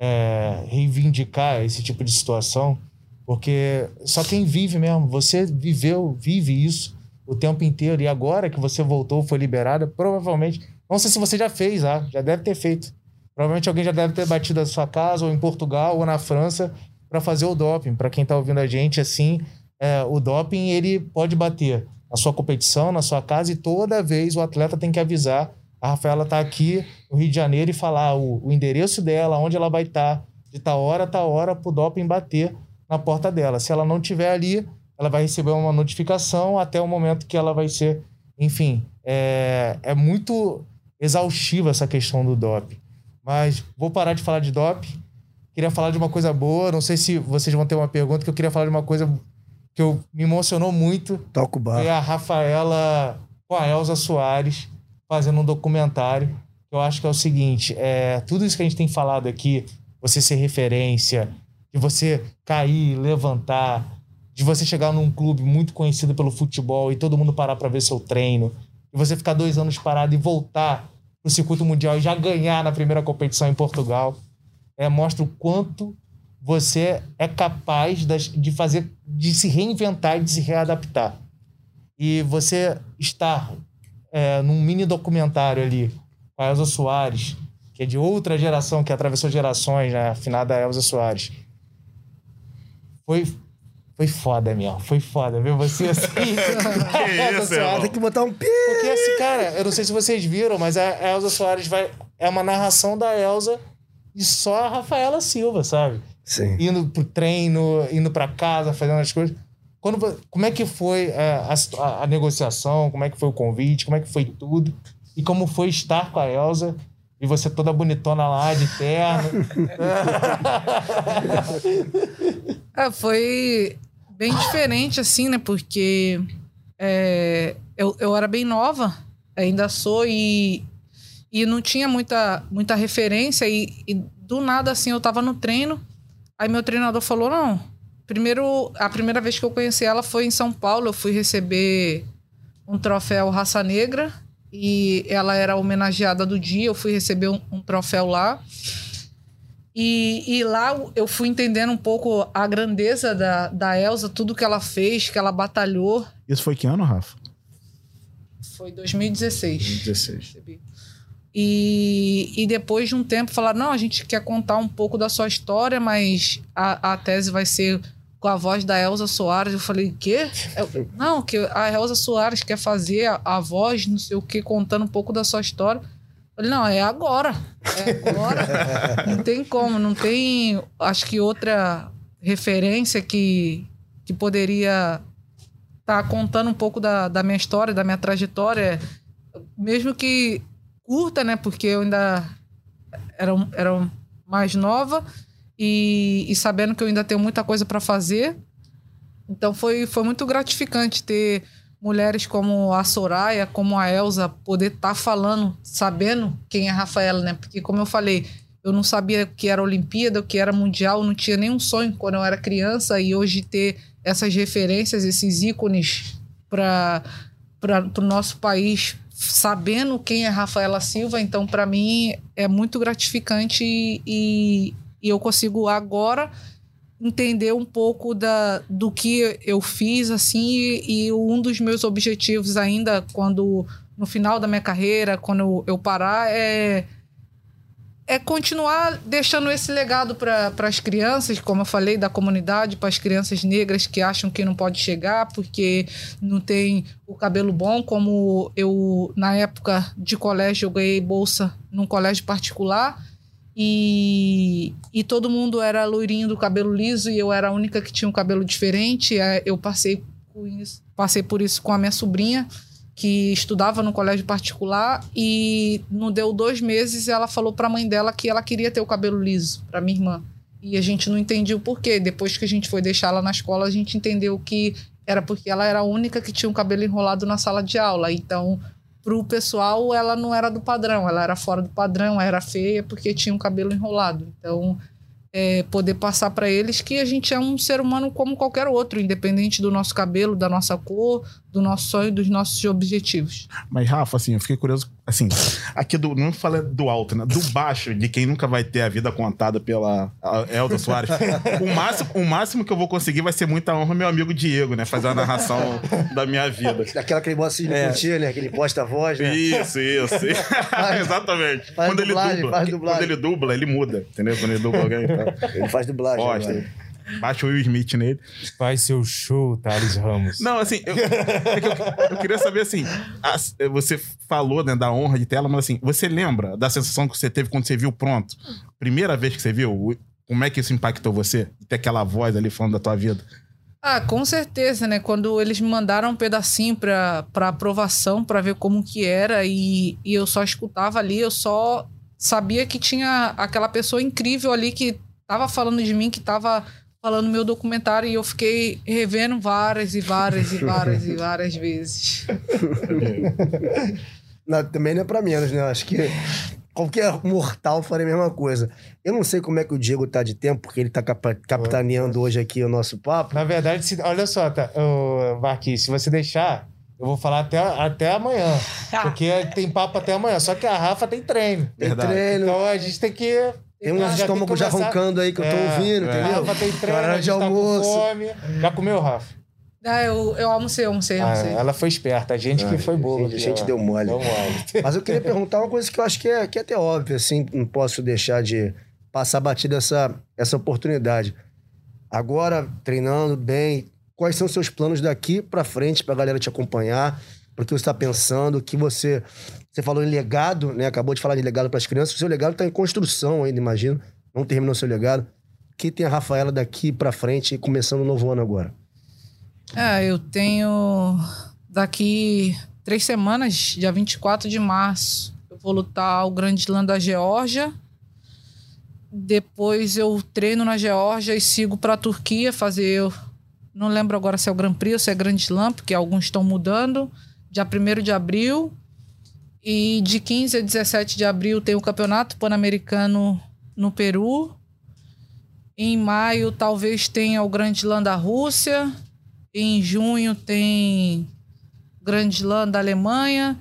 é, reivindicar esse tipo de situação, porque só quem vive mesmo, você viveu, vive isso o tempo inteiro, e agora que você voltou, foi liberada, provavelmente, não sei se você já fez, ah, já deve ter feito. Provavelmente alguém já deve ter batido a sua casa, ou em Portugal, ou na França, para fazer o doping. Para quem está ouvindo a gente, assim, é, o doping ele pode bater na sua competição, na sua casa, e toda vez o atleta tem que avisar. A Rafaela está aqui no Rio de Janeiro e falar o, o endereço dela, onde ela vai estar, tá, de tal hora, tal hora, para o doping bater na porta dela. Se ela não estiver ali, ela vai receber uma notificação até o momento que ela vai ser. Enfim, é, é muito exaustiva essa questão do doping. Mas vou parar de falar de doping. Queria falar de uma coisa boa. Não sei se vocês vão ter uma pergunta, que eu queria falar de uma coisa que eu, me emocionou muito. Toca o bar. Foi a Rafaela com a Elza Soares fazendo um documentário. Eu acho que é o seguinte: é, tudo isso que a gente tem falado aqui, você ser referência, de você cair, levantar, de você chegar num clube muito conhecido pelo futebol e todo mundo parar para ver seu treino, você ficar dois anos parado e voltar pro circuito mundial e já ganhar na primeira competição em Portugal, é, mostra o quanto você é capaz de fazer, de se reinventar de se readaptar. E você está é, num mini documentário ali com a Elza Soares, que é de outra geração, que atravessou gerações, né? Afinada Elza Soares. Foi, foi foda, meu. Foi foda, viu? Você assim. que isso, Soares, tem que botar um pi. Porque assim, cara, eu não sei se vocês viram, mas a Elza Soares vai. É uma narração da Elza e só a Rafaela Silva, sabe? Sim. Indo pro treino, indo para casa, fazendo as coisas. Quando, como é que foi é, a, a, a, negociação? Como é que foi o convite? Como é que foi tudo? E como foi estar com a Elsa? E você toda bonitona lá, de terno. é, foi bem diferente, assim, né? Porque é, eu, eu era bem nova, ainda sou, e, e não tinha muita, muita referência. E, e do nada, assim, eu tava no treino Aí meu treinador falou: não. Primeiro, a primeira vez que eu conheci ela foi em São Paulo. Eu fui receber um troféu Raça Negra e ela era homenageada do dia. Eu fui receber um, um troféu lá. E, e, lá eu fui entendendo um pouco a grandeza da, da Elsa, tudo que ela fez, que ela batalhou. Isso foi que ano, Rafa? Foi 2016. 2016. Recebi. E, e depois de um tempo falaram: não, a gente quer contar um pouco da sua história, mas a, a tese vai ser com a voz da Elza Soares. Eu falei: quê? Eu, não, que a Elza Soares quer fazer a, a voz, não sei o que, contando um pouco da sua história. Falei: não, é agora. É agora. não tem como, não tem. Acho que outra referência que, que poderia estar tá contando um pouco da, da minha história, da minha trajetória. Mesmo que curta, né? Porque eu ainda era, era mais nova e, e sabendo que eu ainda tenho muita coisa para fazer. Então foi, foi muito gratificante ter mulheres como a Soraya, como a Elsa, poder estar tá falando, sabendo quem é a Rafaela, né? Porque, como eu falei, eu não sabia o que era Olimpíada, o que era Mundial, não tinha nenhum sonho quando eu era criança e hoje ter essas referências, esses ícones para o nosso país sabendo quem é Rafaela Silva, então para mim é muito gratificante e, e, eu consigo agora entender um pouco da, do que eu fiz assim e, e, um dos meus objetivos ainda quando no final da minha carreira quando eu, parar é é continuar deixando esse legado para as crianças, como eu falei, da comunidade, para as crianças negras que acham que não pode chegar porque não tem o cabelo bom, como eu, na época de colégio, eu ganhei bolsa num colégio particular e, e todo mundo era loirinho do cabelo liso e eu era a única que tinha um cabelo diferente. É, eu passei por isso, passei por isso com a minha sobrinha que estudava no colégio particular e não deu dois meses ela falou para a mãe dela que ela queria ter o cabelo liso para minha irmã. E a gente não entendia o porquê. Depois que a gente foi deixar ela na escola a gente entendeu que era porque ela era a única que tinha o cabelo enrolado na sala de aula. Então pro pessoal ela não era do padrão ela era fora do padrão era feia porque tinha o cabelo enrolado. Então é, poder passar para eles que a gente é um ser humano como qualquer outro, independente do nosso cabelo, da nossa cor, do nosso sonho, dos nossos objetivos. Mas, Rafa, assim, eu fiquei curioso, assim, aqui do, não falei do alto, né? Do baixo, de quem nunca vai ter a vida contada pela Elza Soares. o, máximo, o máximo que eu vou conseguir vai ser muita honra meu amigo Diego, né? Fazer a narração da minha vida. Aquela que ele bota assim é. curtir, né? Aquele posta a voz, né? Isso, isso. Exatamente. Faz quando dublagem, ele dubla, faz dublagem. quando ele dubla, ele muda, entendeu? Quando ele dubla alguém, então, Ele faz dublagem. posta. agora. Baixa o Will Smith nele. Faz seu show, Thales Ramos. Não, assim, eu, é que eu- eu queria saber assim, as- você falou né, da honra de tela, mas assim, você lembra da sensação que você teve quando você viu pronto? Primeira vez que você viu, como é que isso impactou você? Ter aquela voz ali falando da tua vida. Ah, com certeza, né? Quando eles me mandaram um pedacinho pra, pra aprovação, pra ver como que era, e, e eu só escutava ali, eu só sabia que tinha aquela pessoa incrível ali que tava falando de mim, que tava falando meu documentário, e eu fiquei revendo várias e várias e várias e várias vezes. Não, também não é pra menos, né? Acho que qualquer mortal faria a mesma coisa. Eu não sei como é que o Diego tá de tempo, porque ele tá capa- capitaneando hoje aqui o nosso papo. Na verdade, se- olha só, tá, ô, Marquinhos, se você deixar, eu vou falar até, até amanhã. Porque tem papo até amanhã. Só que a Rafa tem treino. Tem Verdade. treino, Então a gente tem que. Tem um já tem que estômago já roncando aí que eu tô É, ouvindo, A entendeu? Rafa tem treino, Hora a de tá com almoço. fome. Já comeu, Rafa? Ah, eu, eu almocei, almocei, Ah, almocei. ela foi esperta. A gente que foi bobo. A gente, a gente deu mole. Deu mole. Mas eu queria perguntar uma coisa que eu acho que é, que é até óbvia, assim, não posso deixar de passar batida essa, essa oportunidade. Agora, treinando bem, quais são os seus planos daqui pra frente pra galera te acompanhar? Porque você está pensando que você. Você falou em legado, né? Acabou de falar de legado para as crianças. O seu legado está em construção ainda, imagino. Não terminou seu legado. O que tem a Rafaela daqui pra frente, começando o novo ano agora? É, eu tenho daqui três semanas, dia 24 de março, eu vou lutar o Grande Slam da Geórgia. Depois eu treino na Geórgia e sigo para a Turquia fazer. Não lembro agora se é o Grand Prix ou se é Grande Slam, porque alguns estão mudando. Dia 1 de abril. E de 15 a 17 de abril tem o Campeonato Pan-Americano no Peru. Em maio talvez tenha o Grande Slam da Rússia. Em junho tem Grande Slam da Alemanha.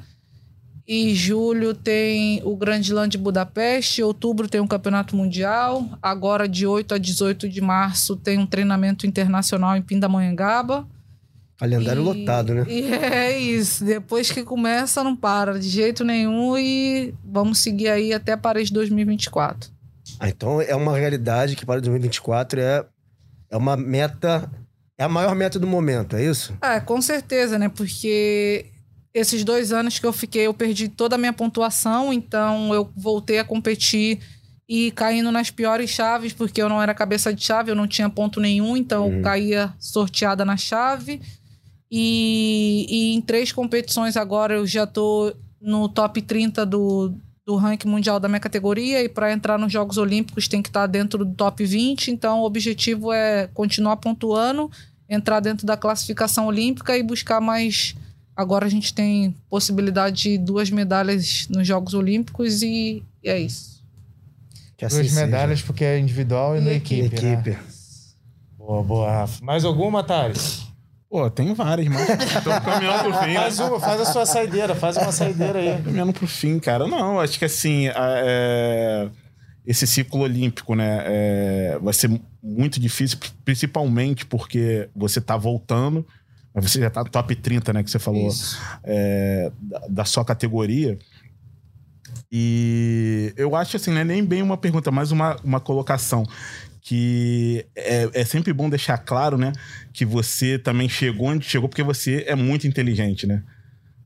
Em julho tem o Grande Slam de Budapeste. Em outubro tem um campeonato mundial. Agora, de 8 a 18 de março, tem um treinamento internacional em Pindamonhangaba. Calendário E- lotado, né? E é isso. Depois que começa, não para de jeito nenhum. E vamos seguir aí até Paris 2024. Ah, então é uma realidade que para 2024 é, é uma meta. É a maior meta do momento, é isso? É, com certeza, né? Porque esses dois anos que eu fiquei, eu perdi toda a minha pontuação, então eu voltei a competir e caindo nas piores chaves, porque eu não era cabeça de chave, eu não tinha ponto nenhum, então eu caía sorteada na chave. E, e em três competições agora eu já tô no top 30 do, do ranking mundial da minha categoria e para entrar nos Jogos Olímpicos tem que estar dentro do top 20, então o objetivo é continuar pontuando, entrar dentro da classificação olímpica e buscar mais Agora a gente tem possibilidade de duas medalhas nos Jogos Olímpicos e é isso. Que assim Duas seja. medalhas porque é individual e no E equipe, Equipe. né? Boa, boa, Rafa. Mais alguma, Thales? Pô, tem várias, mas tô caminhando pro fim. né? Faz uma, faz a sua saideira, faz uma saideira aí. Caminhando pro fim, cara. Não, acho que assim, a- é, esse ciclo olímpico, né, é, vai ser muito difícil, principalmente porque você tá voltando, mas você já tá no top 30, né, que você falou, Isso. é, da, da sua categoria. E eu acho assim, não é nem bem uma pergunta, mas uma, uma colocação que é, é sempre bom deixar claro, né? Que você também chegou onde chegou porque você é muito inteligente, né?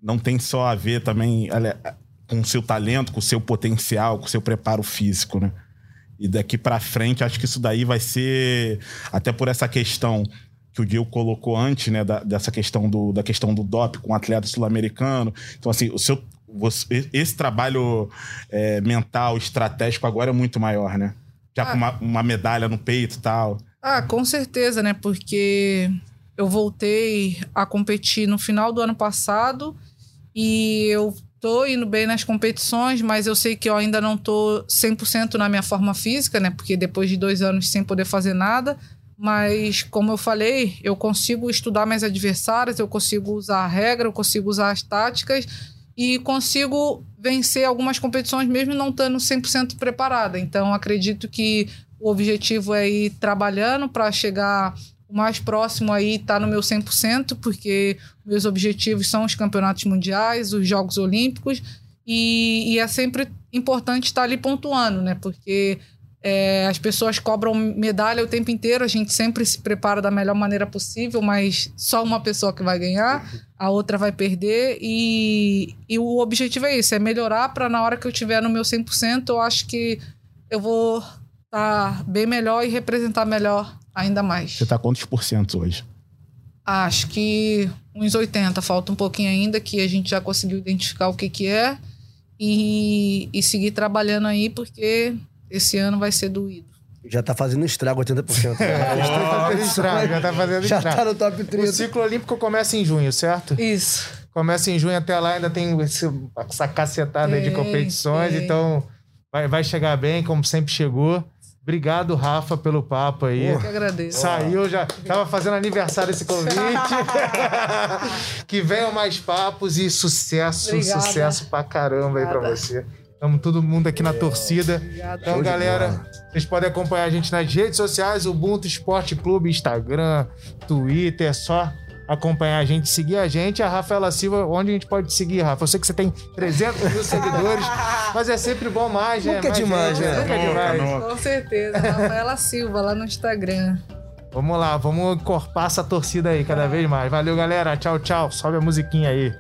Não tem só a ver também olha, com o seu talento, com o seu potencial, com o seu preparo físico, né? E daqui para frente, acho que isso daí vai ser até por essa questão que o Diego colocou antes, né, da, dessa questão do, da questão do DOP com o atleta sul-americano. Então, assim, o seu, você, esse trabalho é, mental, estratégico agora é muito maior, né? Já ah. com uma, uma medalha no peito e tal. Ah, com certeza, né? Porque eu voltei a competir no final do ano passado e eu tô indo bem nas competições, mas eu sei que eu ainda não tô 100% na minha forma física, né? Porque depois de dois anos sem poder fazer nada, mas como eu falei, eu consigo estudar minhas adversárias, eu consigo usar a regra, eu consigo usar as táticas e consigo vencer algumas competições mesmo não estando 100% preparada. Então acredito que o objetivo é ir trabalhando para chegar o mais próximo aí tá no meu 100%, porque meus objetivos são os campeonatos mundiais, os Jogos Olímpicos, e, e é sempre importante estar ali pontuando, né? Porque é, as pessoas cobram medalha o tempo inteiro, a gente sempre se prepara da melhor maneira possível, mas só uma pessoa que vai ganhar, a outra vai perder. E, e o objetivo é isso: é melhorar para na hora que eu tiver no meu 100%, eu acho que eu vou estar tá bem melhor e representar melhor ainda mais. Você está quantos por cento hoje? Acho que uns 80, falta um pouquinho ainda, que a gente já conseguiu identificar o que, que é. E, e seguir trabalhando aí, porque esse ano vai ser doído. Já tá fazendo estrago 80%. oh, estrago, já tá fazendo já estrago. Já tá no top 30. O ciclo olímpico começa em junho, certo? Isso. Começa em junho até lá, ainda tem esse, essa cacetada tem, de competições, tem. então vai, vai chegar bem, como sempre chegou. Obrigado, Rafa, pelo papo aí. Eu que agradeço. Saiu, já tava fazendo aniversário esse convite. que venham mais papos e sucesso, Obrigada. sucesso pra caramba aí pra você. Estamos todo mundo aqui na torcida. Então, galera, vocês podem acompanhar a gente nas redes sociais, Ubuntu Esporte Clube, Instagram, Twitter, é só acompanhar a gente, seguir a gente. A Rafaela Silva, onde a gente pode seguir, Rafa? Eu sei que você tem 300 mil seguidores, mas é sempre bom mais, né? Nunca é demais, né? Nunca é demais. Com certeza. Rafaela Silva, lá no Instagram. Vamos lá, vamos encorpar essa torcida aí cada vez mais. Valeu, galera. Tchau, tchau. Sobe a musiquinha aí.